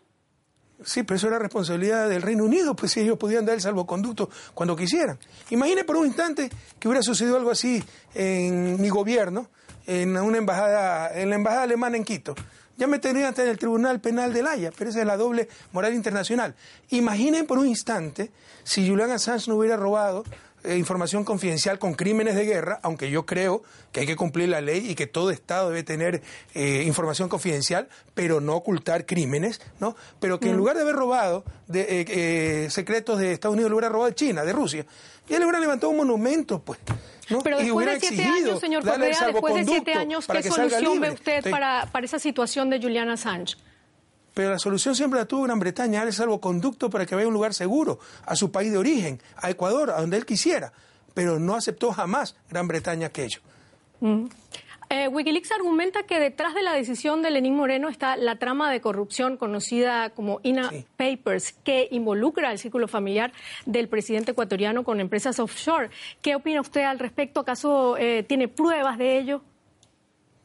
Sí, pero eso era responsabilidad del Reino Unido, pues si ellos podían dar el salvoconducto cuando quisieran. Imagine por un instante que hubiera sucedido algo así en mi gobierno, en una embajada, en la embajada alemana en Quito. Ya me tendrían hasta en el Tribunal Penal de La Haya, pero esa es la doble moral internacional. Imaginen por un instante si Julian Assange no hubiera robado eh, información confidencial con crímenes de guerra, aunque yo creo que hay que cumplir la ley y que todo Estado debe tener eh, información confidencial, pero no ocultar crímenes, ¿no? Pero que en lugar de haber robado de, eh, eh, secretos de Estados Unidos, lo hubiera robado de China, de Rusia, y él le hubiera levantado un monumento, pues. ¿no? Pero después de siete años, señor Correa, después de siete años, ¿qué solución ve usted para, para esa situación de Julian Assange? Pero la solución siempre la tuvo Gran Bretaña, darle salvoconducto para que vaya a un lugar seguro, a su país de origen, a Ecuador, a donde él quisiera. Pero no aceptó jamás Gran Bretaña aquello. Mm. Eh, Wikileaks argumenta que detrás de la decisión de Lenín Moreno está la trama de corrupción conocida como INA Papers, que involucra al círculo familiar del presidente ecuatoriano con empresas offshore. ¿Qué opina usted al respecto? ¿Acaso eh, tiene pruebas de ello?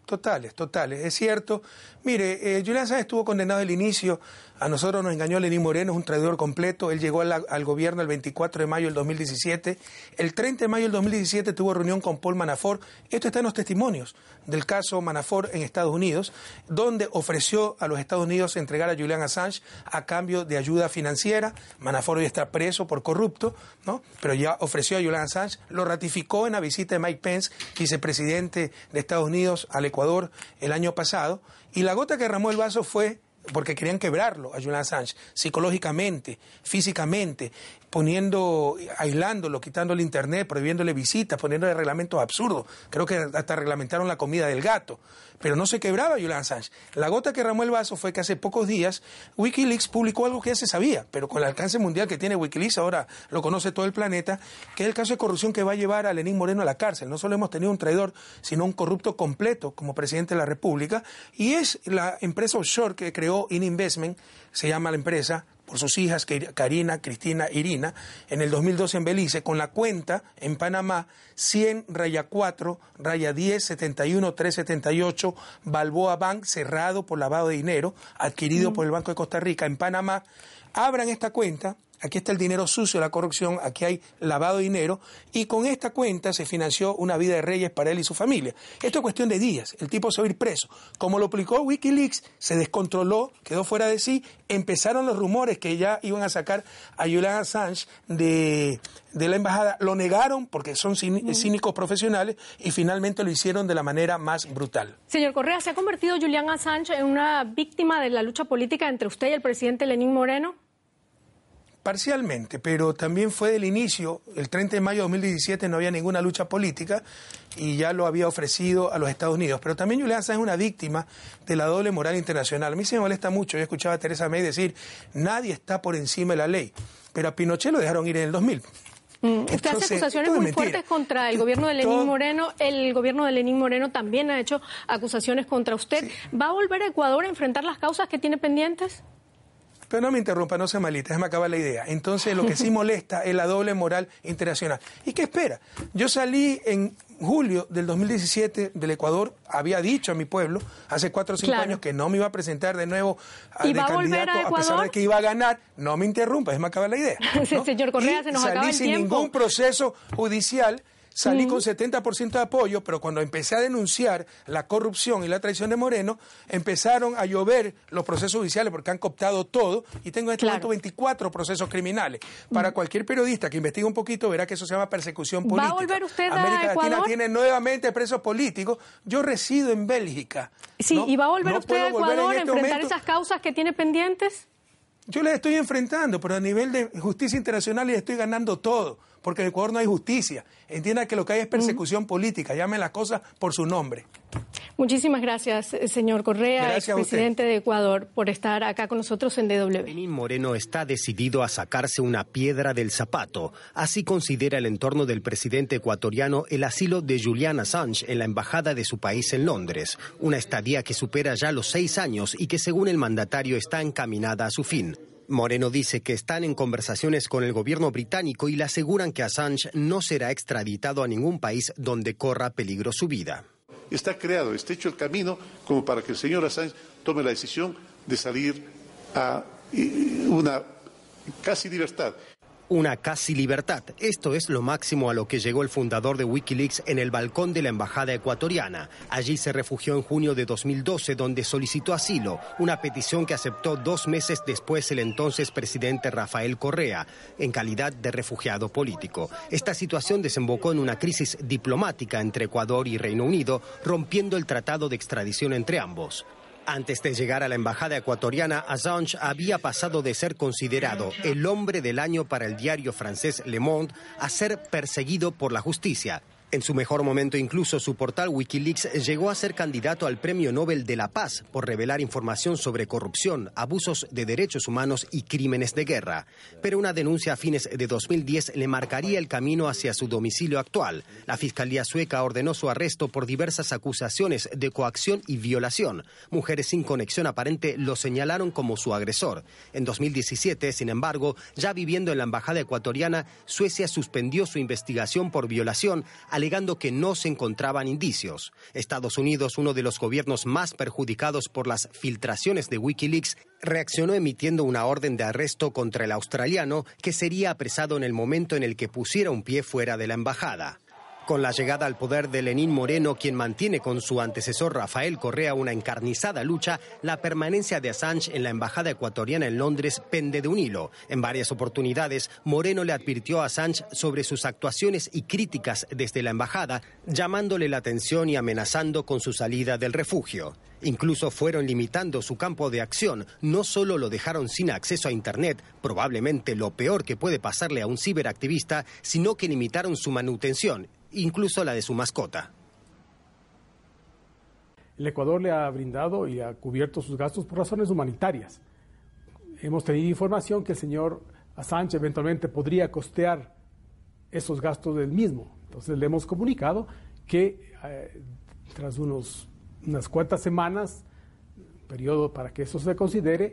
Totales, totales, es cierto. Mire, eh, Julián estuvo condenado al inicio, a nosotros nos engañó Lenín Moreno, es un traidor completo, él llegó al gobierno el 24 de mayo del 2017, el 30 de mayo del 2017 tuvo reunión con Paul Manafort, esto está en los testimonios del caso Manafort en Estados Unidos, donde ofreció a los Estados Unidos entregar a Julian Assange a cambio de ayuda financiera, Manafort hoy está preso por corrupto, ¿no? pero ya ofreció a Julian Assange, lo ratificó en la visita de Mike Pence, vicepresidente de Estados Unidos al Ecuador el año pasado, y la gota que derramó el vaso fue porque querían quebrarlo a Julian Assange psicológicamente, físicamente, poniendo, aislándolo, quitándole internet, prohibiéndole visitas, poniéndole reglamentos absurdos. Creo que hasta reglamentaron la comida del gato. Pero no se quebraba Julian Assange. La gota que derramó el vaso fue que hace pocos días Wikileaks publicó algo que ya se sabía, pero con el alcance mundial que tiene Wikileaks, ahora lo conoce todo el planeta, que es el caso de corrupción que va a llevar a Lenín Moreno a la cárcel. No solo hemos tenido un traidor, sino un corrupto completo como presidente de la República, y es la empresa offshore que creó In Investment, se llama la empresa, por sus hijas Karina, Cristina, Irina, en el 2012 en Belice, con la cuenta en Panamá 100 raya 4 raya 10 71 378 Balboa Bank cerrado por lavado de dinero, adquirido por el Banco de Costa Rica en Panamá. Abran esta cuenta, aquí está el dinero sucio, la corrupción, aquí hay lavado de dinero, y con esta cuenta se financió una vida de reyes para él y su familia. Esto es cuestión de días, el tipo se va a ir preso. Como lo publicó Wikileaks, se descontroló, quedó fuera de sí, empezaron los rumores que ya iban a sacar a Julian Assange de, de la embajada, lo negaron porque son cíni- cínicos profesionales y finalmente lo hicieron de la manera más brutal. Señor Correa, ¿se ha convertido Julian Assange en una víctima de la lucha política entre usted y el presidente Lenín Moreno? Parcialmente, pero también fue del inicio, el 30 de mayo de 2017 no había ninguna lucha política y ya lo había ofrecido a los Estados Unidos. Pero también Julián Assange es una víctima de la doble moral internacional. A mí se me molesta mucho, yo escuchaba a Teresa May decir, nadie está por encima de la ley, pero a Pinochet lo dejaron ir en el 2000. Mm, Usted Entonces, hace acusaciones muy mentira. fuertes contra el gobierno de Lenín Todo- Moreno. El gobierno de Lenín Moreno también ha hecho acusaciones contra usted. ¿Va a volver a Ecuador a enfrentar las causas que tiene pendientes? Pero no me interrumpa, no se malita, déjame acabar la idea. Entonces, lo que sí molesta es la doble moral internacional. ¿Y qué espera? Yo salí en julio del 2017 del Ecuador, había dicho a mi pueblo hace cuatro o cinco Claro. años que no me iba a presentar de nuevo a, ¿Y de candidato, a a, pesar de que iba a ganar. No me interrumpa, déjame acabar la idea. ¿no? Señor Correa, Y se nos salí acaba el sin tiempo. ningún proceso judicial salí con 70% de apoyo, pero cuando empecé a denunciar la corrupción y la traición de Moreno, empezaron a llover los procesos judiciales porque han cooptado todo y tengo en este momento 24 procesos criminales. Para cualquier periodista que investigue un poquito verá que eso se llama persecución ¿Va a política. volver usted a América Latina tiene nuevamente presos políticos. Yo resido en Bélgica. Sí, ¿no? ¿y va a volver No usted a Ecuador a este enfrentar momento. esas causas que tiene pendientes? Yo les estoy enfrentando, pero a nivel de justicia internacional les estoy ganando todo, porque en Ecuador no hay justicia. Entiendan que lo que hay es persecución política, llamen las cosas por su nombre. Muchísimas gracias, eh, señor Correa, expresidente de Ecuador, por estar acá con nosotros en DW. Lenín Moreno está decidido a sacarse una piedra del zapato. Así considera el entorno del presidente ecuatoriano el asilo de Julian Assange en la embajada de su país en Londres. Una estadía que supera ya los seis años y que según el mandatario está encaminada a su fin. Moreno dice que están en conversaciones con el gobierno británico y le aseguran que Assange no será extraditado a ningún país donde corra peligro su vida. Está creado, está hecho el camino como para que el señor Assange tome la decisión de salir a una casi libertad. Una casi libertad. Esto es lo máximo a lo que llegó el fundador de Wikileaks en el balcón de la embajada ecuatoriana. Allí se refugió en junio de 2012, donde solicitó asilo, una petición que aceptó dos meses después el entonces presidente Rafael Correa, en calidad de refugiado político. Esta situación desembocó en una crisis diplomática entre Ecuador y Reino Unido, rompiendo el tratado de extradición entre ambos. Antes de llegar a la embajada ecuatoriana, Assange había pasado de ser considerado el hombre del año para el diario francés Le Monde a ser perseguido por la justicia. En su mejor momento incluso su portal Wikileaks llegó a ser candidato al Premio Nobel de la Paz por revelar información sobre corrupción, abusos de derechos humanos y crímenes de guerra. Pero una denuncia a fines de 2010 le marcaría el camino hacia su domicilio actual. La Fiscalía sueca ordenó su arresto por diversas acusaciones de coacción y violación. Mujeres sin conexión aparente lo señalaron como su agresor. En 2017, sin embargo, ya viviendo en la embajada ecuatoriana, Suecia suspendió su investigación por violación, alegando que no se encontraban indicios. Estados Unidos, uno de los gobiernos más perjudicados por las filtraciones de Wikileaks, reaccionó emitiendo una orden de arresto contra el australiano que sería apresado en el momento en el que pusiera un pie fuera de la embajada. Con la llegada al poder de Lenín Moreno, quien mantiene con su antecesor Rafael Correa una encarnizada lucha, la permanencia de Assange en la embajada ecuatoriana en Londres pende de un hilo. En varias oportunidades, Moreno le advirtió a Assange sobre sus actuaciones y críticas desde la embajada, llamándole la atención y amenazando con su salida del refugio. Incluso fueron limitando su campo de acción, no solo lo dejaron sin acceso a Internet, probablemente lo peor que puede pasarle a un ciberactivista, sino que limitaron su manutención, incluso la de su mascota. El Ecuador le ha brindado y ha cubierto sus gastos por razones humanitarias. Hemos tenido información que el señor Assange eventualmente podría costear esos gastos del mismo. Entonces le hemos comunicado que eh, tras unos, unas cuantas semanas, periodo para que eso se considere,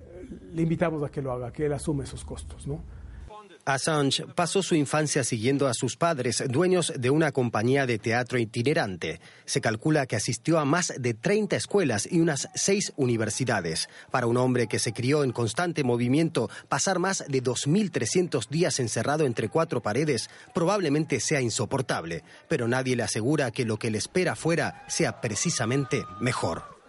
eh, le invitamos a que lo haga, que él asume esos costos, ¿no? Assange pasó su infancia siguiendo a sus padres, dueños de una compañía de teatro itinerante. Se calcula que asistió a más de 30 escuelas y unas seis universidades. Para un hombre que se crió en constante movimiento, pasar más de 2.300 días encerrado entre cuatro paredes probablemente sea insoportable, pero nadie le asegura que lo que le espera afuera sea precisamente mejor.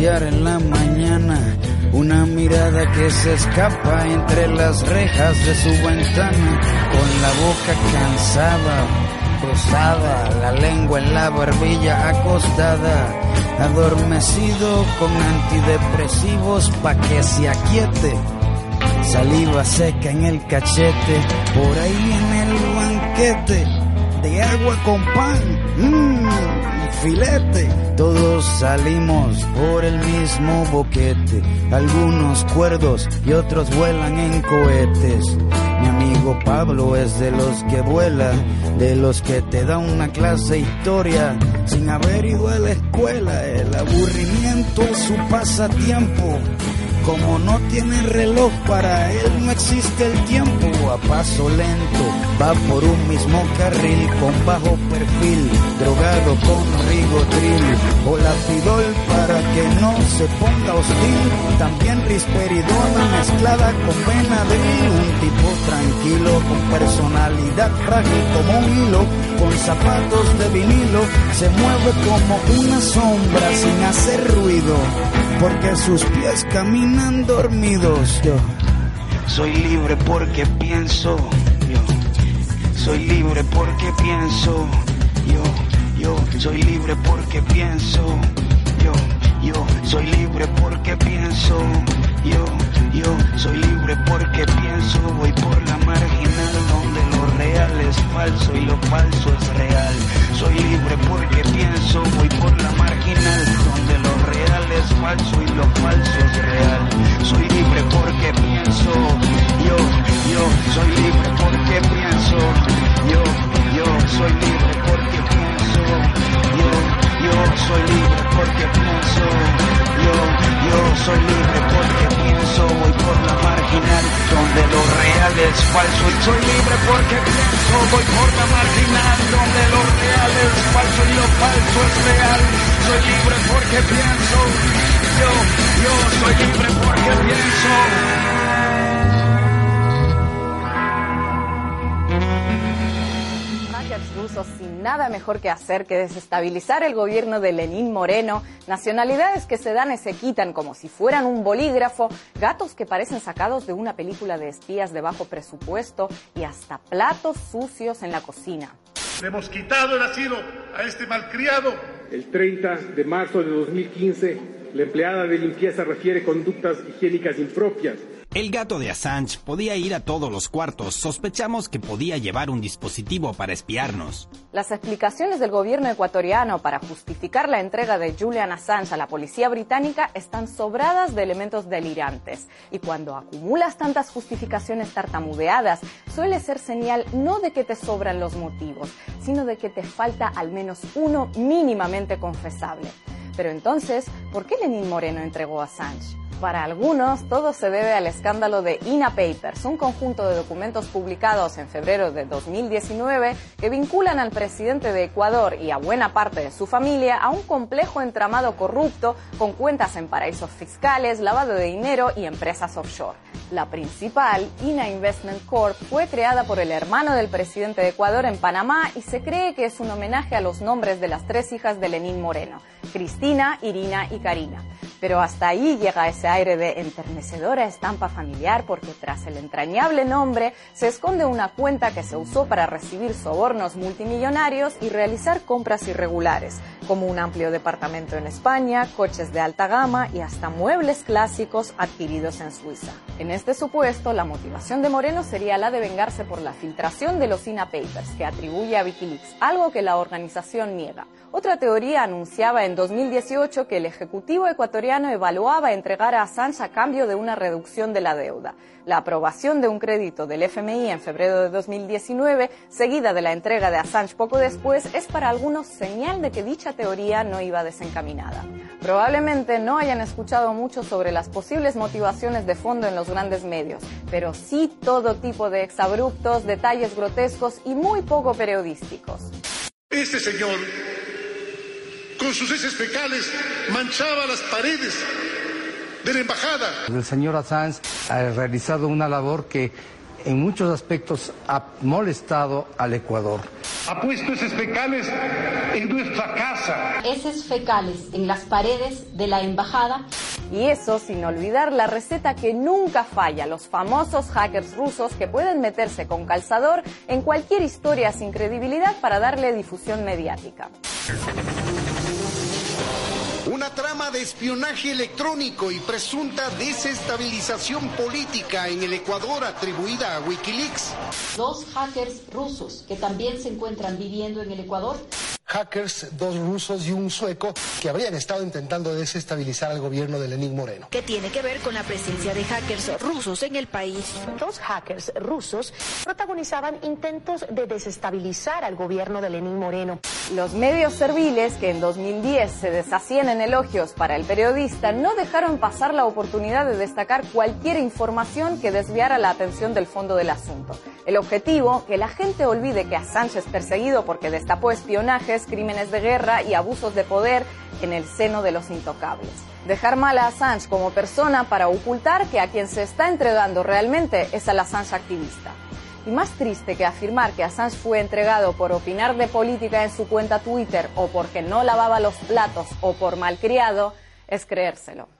En la mañana, una mirada que se escapa entre las rejas de su ventana, con la boca cansada, cruzada, la lengua en la barbilla acostada, adormecido con antidepresivos pa' que se aquiete. Saliva seca en el cachete, por ahí en el banquete, de agua con pan, y filete. Todos salimos por el mismo boquete, algunos cuerdos y otros vuelan en cohetes. Mi amigo Pablo es de los que vuela, de los que te da una clase historia sin haber ido a la escuela. El aburrimiento es su pasatiempo. Como no tiene reloj para él no existe el tiempo. A paso lento va por un mismo carril con bajo perfil drogado con rigotril o lapidol para que no se ponga hostil. También risperidona mezclada con Benadryl. Un tipo tranquilo con personalidad frágil como un hilo. Con zapatos de vinilo se mueve como una sombra sin hacer ruido porque sus pies caminan dormidos. Yo soy libre porque pienso. Yo soy libre porque pienso. Yo, yo soy libre porque pienso. Yo, yo soy libre porque pienso. Yo, yo soy libre porque pienso. Voy por la marginal donde lo real es falso y lo falso es real. Soy libre porque pienso. Voy por la marginal donde lo real es falso y lo falso es real. Soy libre porque pienso. Yo, yo soy libre porque pienso. Yo, yo soy libre porque pienso. Yo, soy libre porque pienso. Yo, yo soy libre porque pienso. Voy por la marginal donde lo real es falso. Y soy libre porque pienso. Voy por la marginal donde lo real es falso y lo falso es real. Soy libre porque pienso. Yo, yo soy libre porque pienso. Hackers rusos sin nada mejor que hacer que desestabilizar el gobierno de Lenín Moreno, nacionalidades que se dan y se quitan como si fueran un bolígrafo, gatos que parecen sacados de una película de espías de bajo presupuesto y hasta platos sucios en la cocina. Le hemos quitado el asilo a este malcriado. El 30 de marzo de 2015, la empleada de limpieza refiere conductas higiénicas impropias. El gato de Assange podía ir a todos los cuartos. Sospechamos que podía llevar un dispositivo para espiarnos. Las explicaciones del gobierno ecuatoriano para justificar la entrega de Julian Assange a la policía británica están sobradas de elementos delirantes. Y cuando acumulas tantas justificaciones tartamudeadas, suele ser señal no de que te sobran los motivos, sino de que te falta al menos uno mínimamente confesable. Pero entonces, ¿por qué Lenín Moreno entregó a Assange? Para algunos, todo se debe al escándalo de INA Papers, un conjunto de documentos publicados en febrero de 2019 que vinculan al presidente de Ecuador y a buena parte de su familia a un complejo entramado corrupto con cuentas en paraísos fiscales, lavado de dinero y empresas offshore. La principal, INA Investment Corp, fue creada por el hermano del presidente de Ecuador en Panamá y se cree que es un homenaje a los nombres de las tres hijas de Lenín Moreno, Cristina, Irina y Karina. Pero hasta ahí llega ese aire de enternecedora estampa familiar porque tras el entrañable nombre se esconde una cuenta que se usó para recibir sobornos multimillonarios y realizar compras irregulares, como un amplio departamento en España, coches de alta gama y hasta muebles clásicos adquiridos en Suiza. En este supuesto, la motivación de Moreno sería la de vengarse por la filtración de los INA Papers que atribuye a Wikileaks, algo que la organización niega. Otra teoría anunciaba en 2018 que el Ejecutivo ecuatoriano evaluaba entregar a Assange a cambio de una reducción de la deuda. La aprobación de un crédito del FMI en febrero de 2019, seguida de la entrega de Assange poco después, es para algunos señal de que dicha teoría no iba desencaminada. Probablemente no hayan escuchado mucho sobre las posibles motivaciones de fondo en los grandes medios, pero sí todo tipo de exabruptos, detalles grotescos y muy poco periodísticos. Este señor, con sus heces fecales, manchaba las paredes de la embajada. El señor Assange ha realizado una labor que en muchos aspectos ha molestado al Ecuador. ha puesto esos fecales en nuestra casa. Heces fecales en las paredes de la embajada. Y eso sin olvidar la receta que nunca falla, los famosos hackers rusos que pueden meterse con calzador en cualquier historia sin credibilidad para darle difusión mediática. Una trama de espionaje electrónico y presunta desestabilización política en el Ecuador atribuida a Wikileaks. Dos hackers rusos que también se encuentran viviendo en el Ecuador. Hackers, dos rusos y un sueco, que habrían estado intentando desestabilizar al gobierno de Lenín Moreno. ¿Qué tiene que ver con la presencia de hackers rusos en el país? Dos hackers rusos protagonizaban intentos de desestabilizar al gobierno de Lenín Moreno. Los medios serviles que en 2010 se deshacían en elogios para el periodista no dejaron pasar la oportunidad de destacar cualquier información que desviara la atención del fondo del asunto. El objetivo, que la gente olvide que Assange es perseguido porque destapó espionajes, crímenes de guerra y abusos de poder en el seno de los intocables. Dejar mal a Assange como persona para ocultar que a quien se está entregando realmente es al Assange activista. Y más triste que afirmar que Assange fue entregado por opinar de política en su cuenta Twitter o porque no lavaba los platos o por malcriado es creérselo.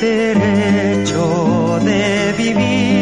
Derecho de vivir.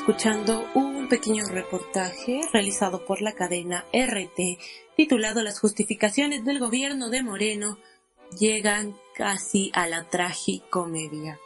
Escuchando un pequeño reportaje realizado por la cadena RT titulado Las justificaciones del gobierno de Moreno llegan casi a la tragicomedia.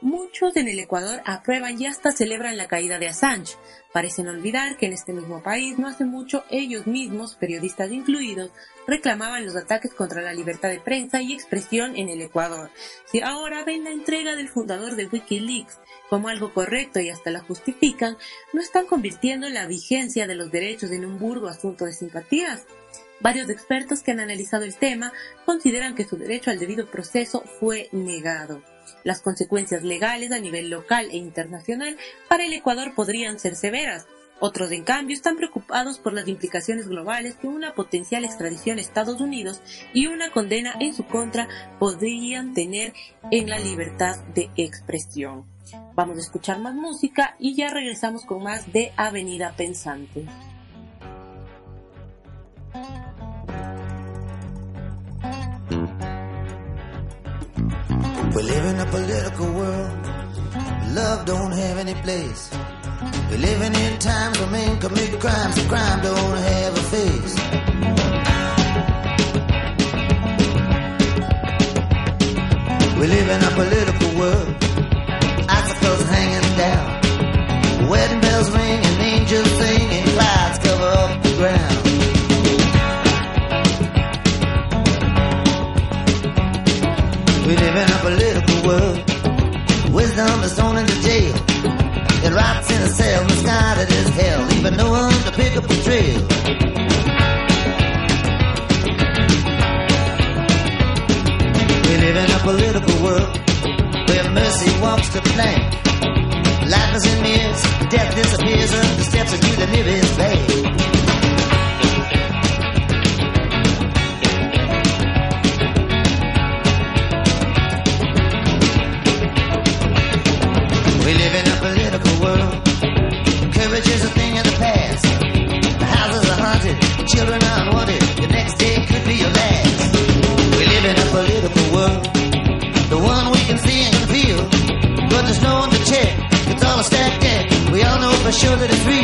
Muchos en el Ecuador aprueban y hasta celebran la caída de Assange. Parecen olvidar que en este mismo país no hace mucho ellos mismos, periodistas incluidos, reclamaban los ataques contra la libertad de prensa y expresión en el Ecuador. Si ahora ven la entrega del fundador de Wikileaks como algo correcto y hasta la justifican, no están convirtiendo la vigencia de los derechos en un burdo asunto de simpatías. Varios expertos que han analizado el tema consideran que su derecho al debido proceso fue negado. Las consecuencias legales a nivel local e internacional para el Ecuador podrían ser severas. Otros, en cambio, están preocupados por las implicaciones globales que una potencial extradición a Estados Unidos y una condena en su contra podrían tener en la libertad de expresión. Vamos a escuchar más música y ya regresamos con más de Avenida Pensante. We live in a political world. Love don't have any place. We're living in times when men commit crimes and crime don't have a face. We live in a political world. Icicles hanging down. Wedding bells ring and angels sing clouds cover up the ground. We live in. Wisdom is thrown into jail. It rots in a cell, misguided as hell, leaving no one to pick up the trail. We live in a political world where mercy walks the plank. Life is in mirrors, death disappears under the steps of you the nearest bank. but it's.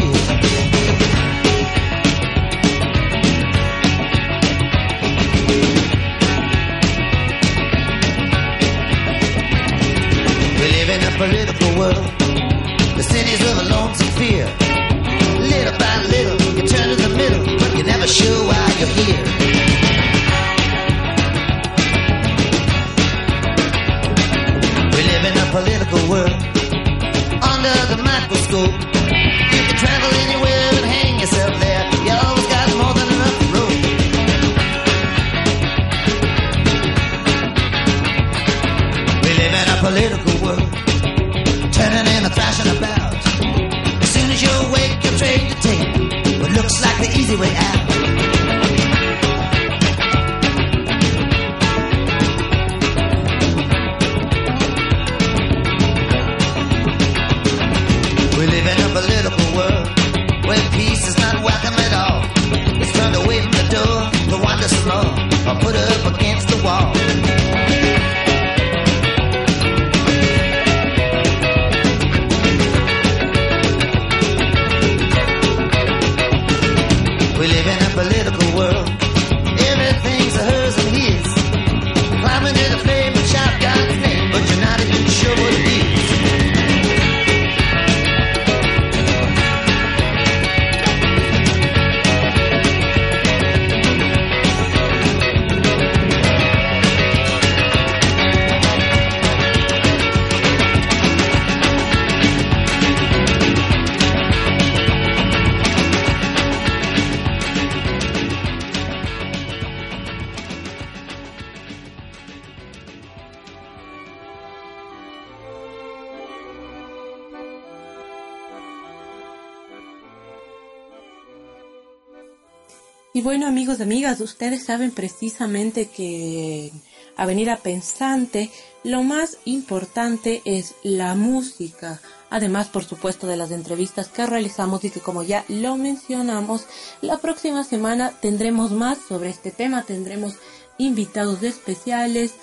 Ustedes saben precisamente que en Avenida Pensante lo más importante es la música. Además, por supuesto, de las entrevistas que realizamos y que como ya lo mencionamos, la próxima semana tendremos más sobre este tema, tendremos invitados especiales,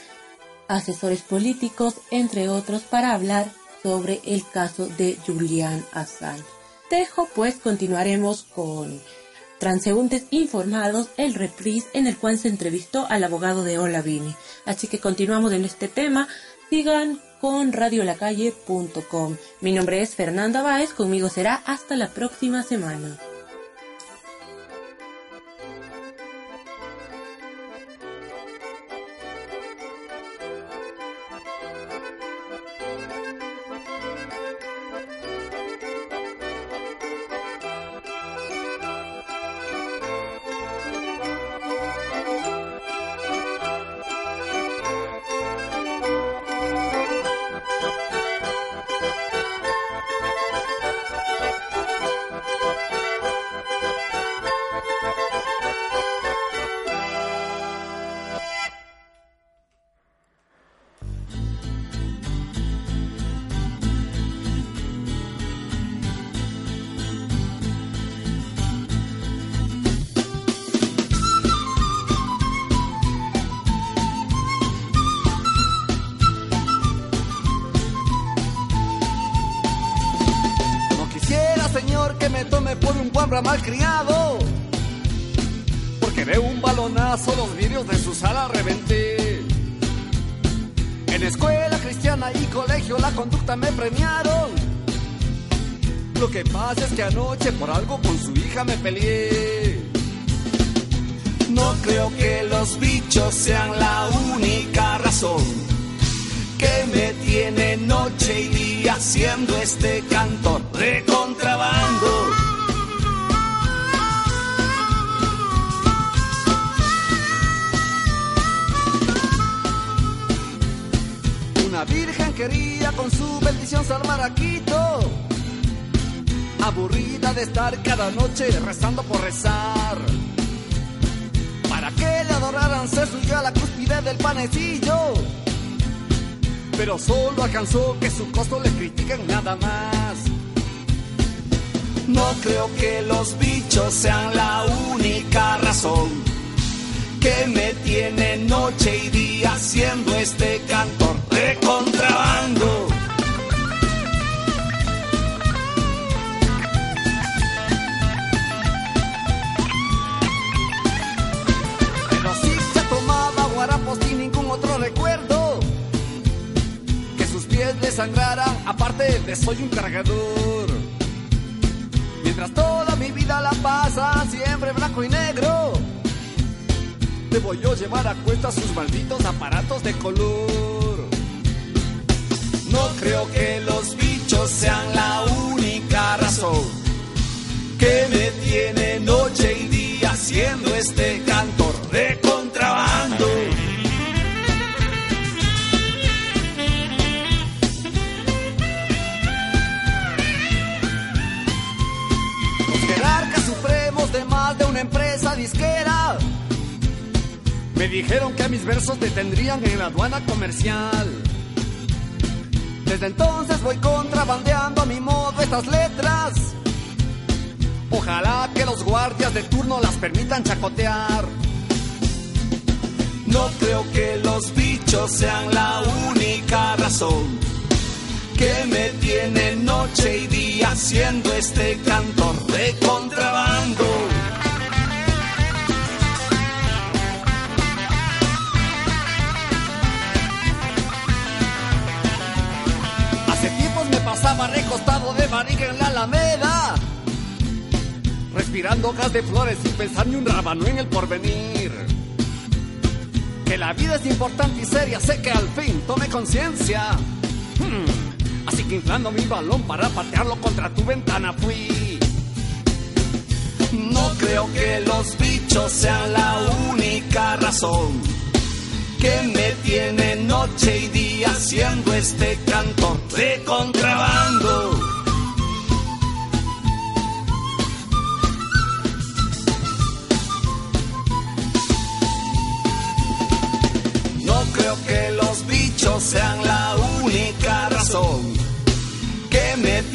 asesores políticos, entre otros, para hablar sobre el caso de Julian Assange. Dejo pues continuaremos con Transeúntes Informados, el reprise en el cual se entrevistó al abogado de Olavini. Así que continuamos en este tema. Sigan con radiolacalle.com. Mi nombre es Fernanda Báez, conmigo será hasta la próxima semana. Anoche por aparte de soy un cargador. Mientras toda mi vida la pasa siempre blanco y negro, debo yo llevar a cuesta sus malditos aparatos de color. No creo que los bichos sean la única razón que me tiene noche y día haciendo este cantor de contrabando. Esa disquera. Me dijeron que mis versos detendrían en la aduana comercial. Desde entonces voy contrabandeando a mi modo estas letras. Ojalá que los guardias de turno las permitan chacotear. No creo que los bichos sean la única razón que me tiene noche y día haciendo este cantor de contrabando. Barriga en la alameda, respirando gas de flores sin pensar ni un rábano en el porvenir. Que la vida es importante y seria, sé que al fin tomé conciencia. Hmm, Así que inflando mi balón para patearlo contra tu ventana fui. No creo que los bichos sean la única razón que me tiene noche y día haciendo este cantor de contrabando.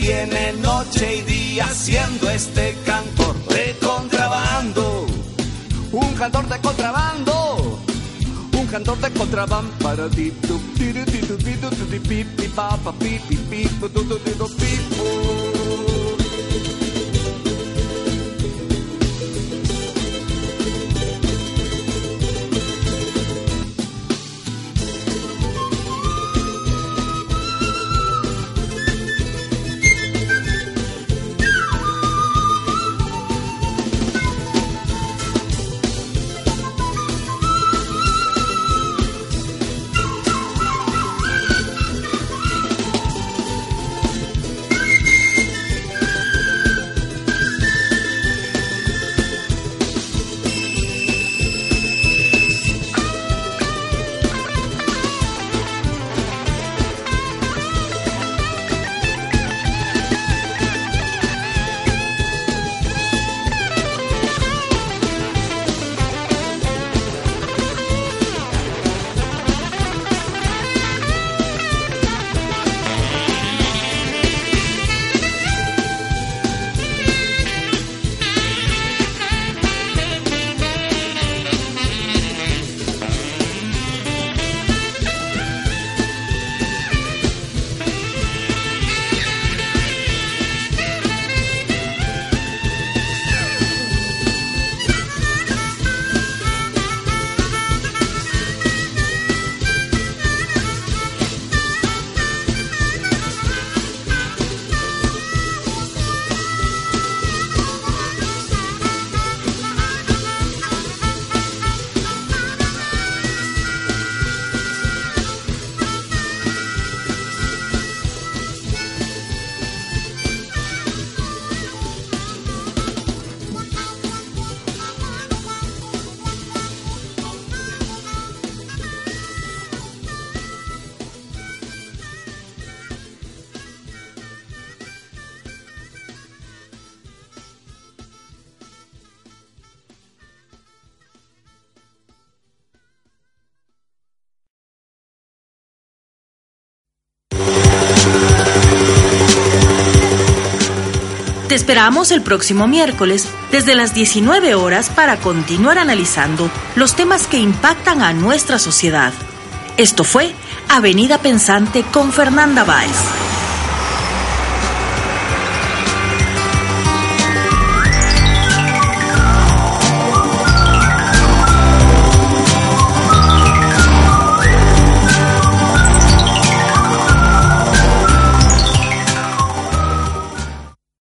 Tiene noche y día haciendo este cantor de contrabando. Un cantor de contrabando. Un cantor de contrabando para ti tu ti ti ti ti Esperamos el próximo miércoles desde las 19 horas para continuar analizando los temas que impactan a nuestra sociedad. Esto fue Avenida Pensante con Fernanda Báez.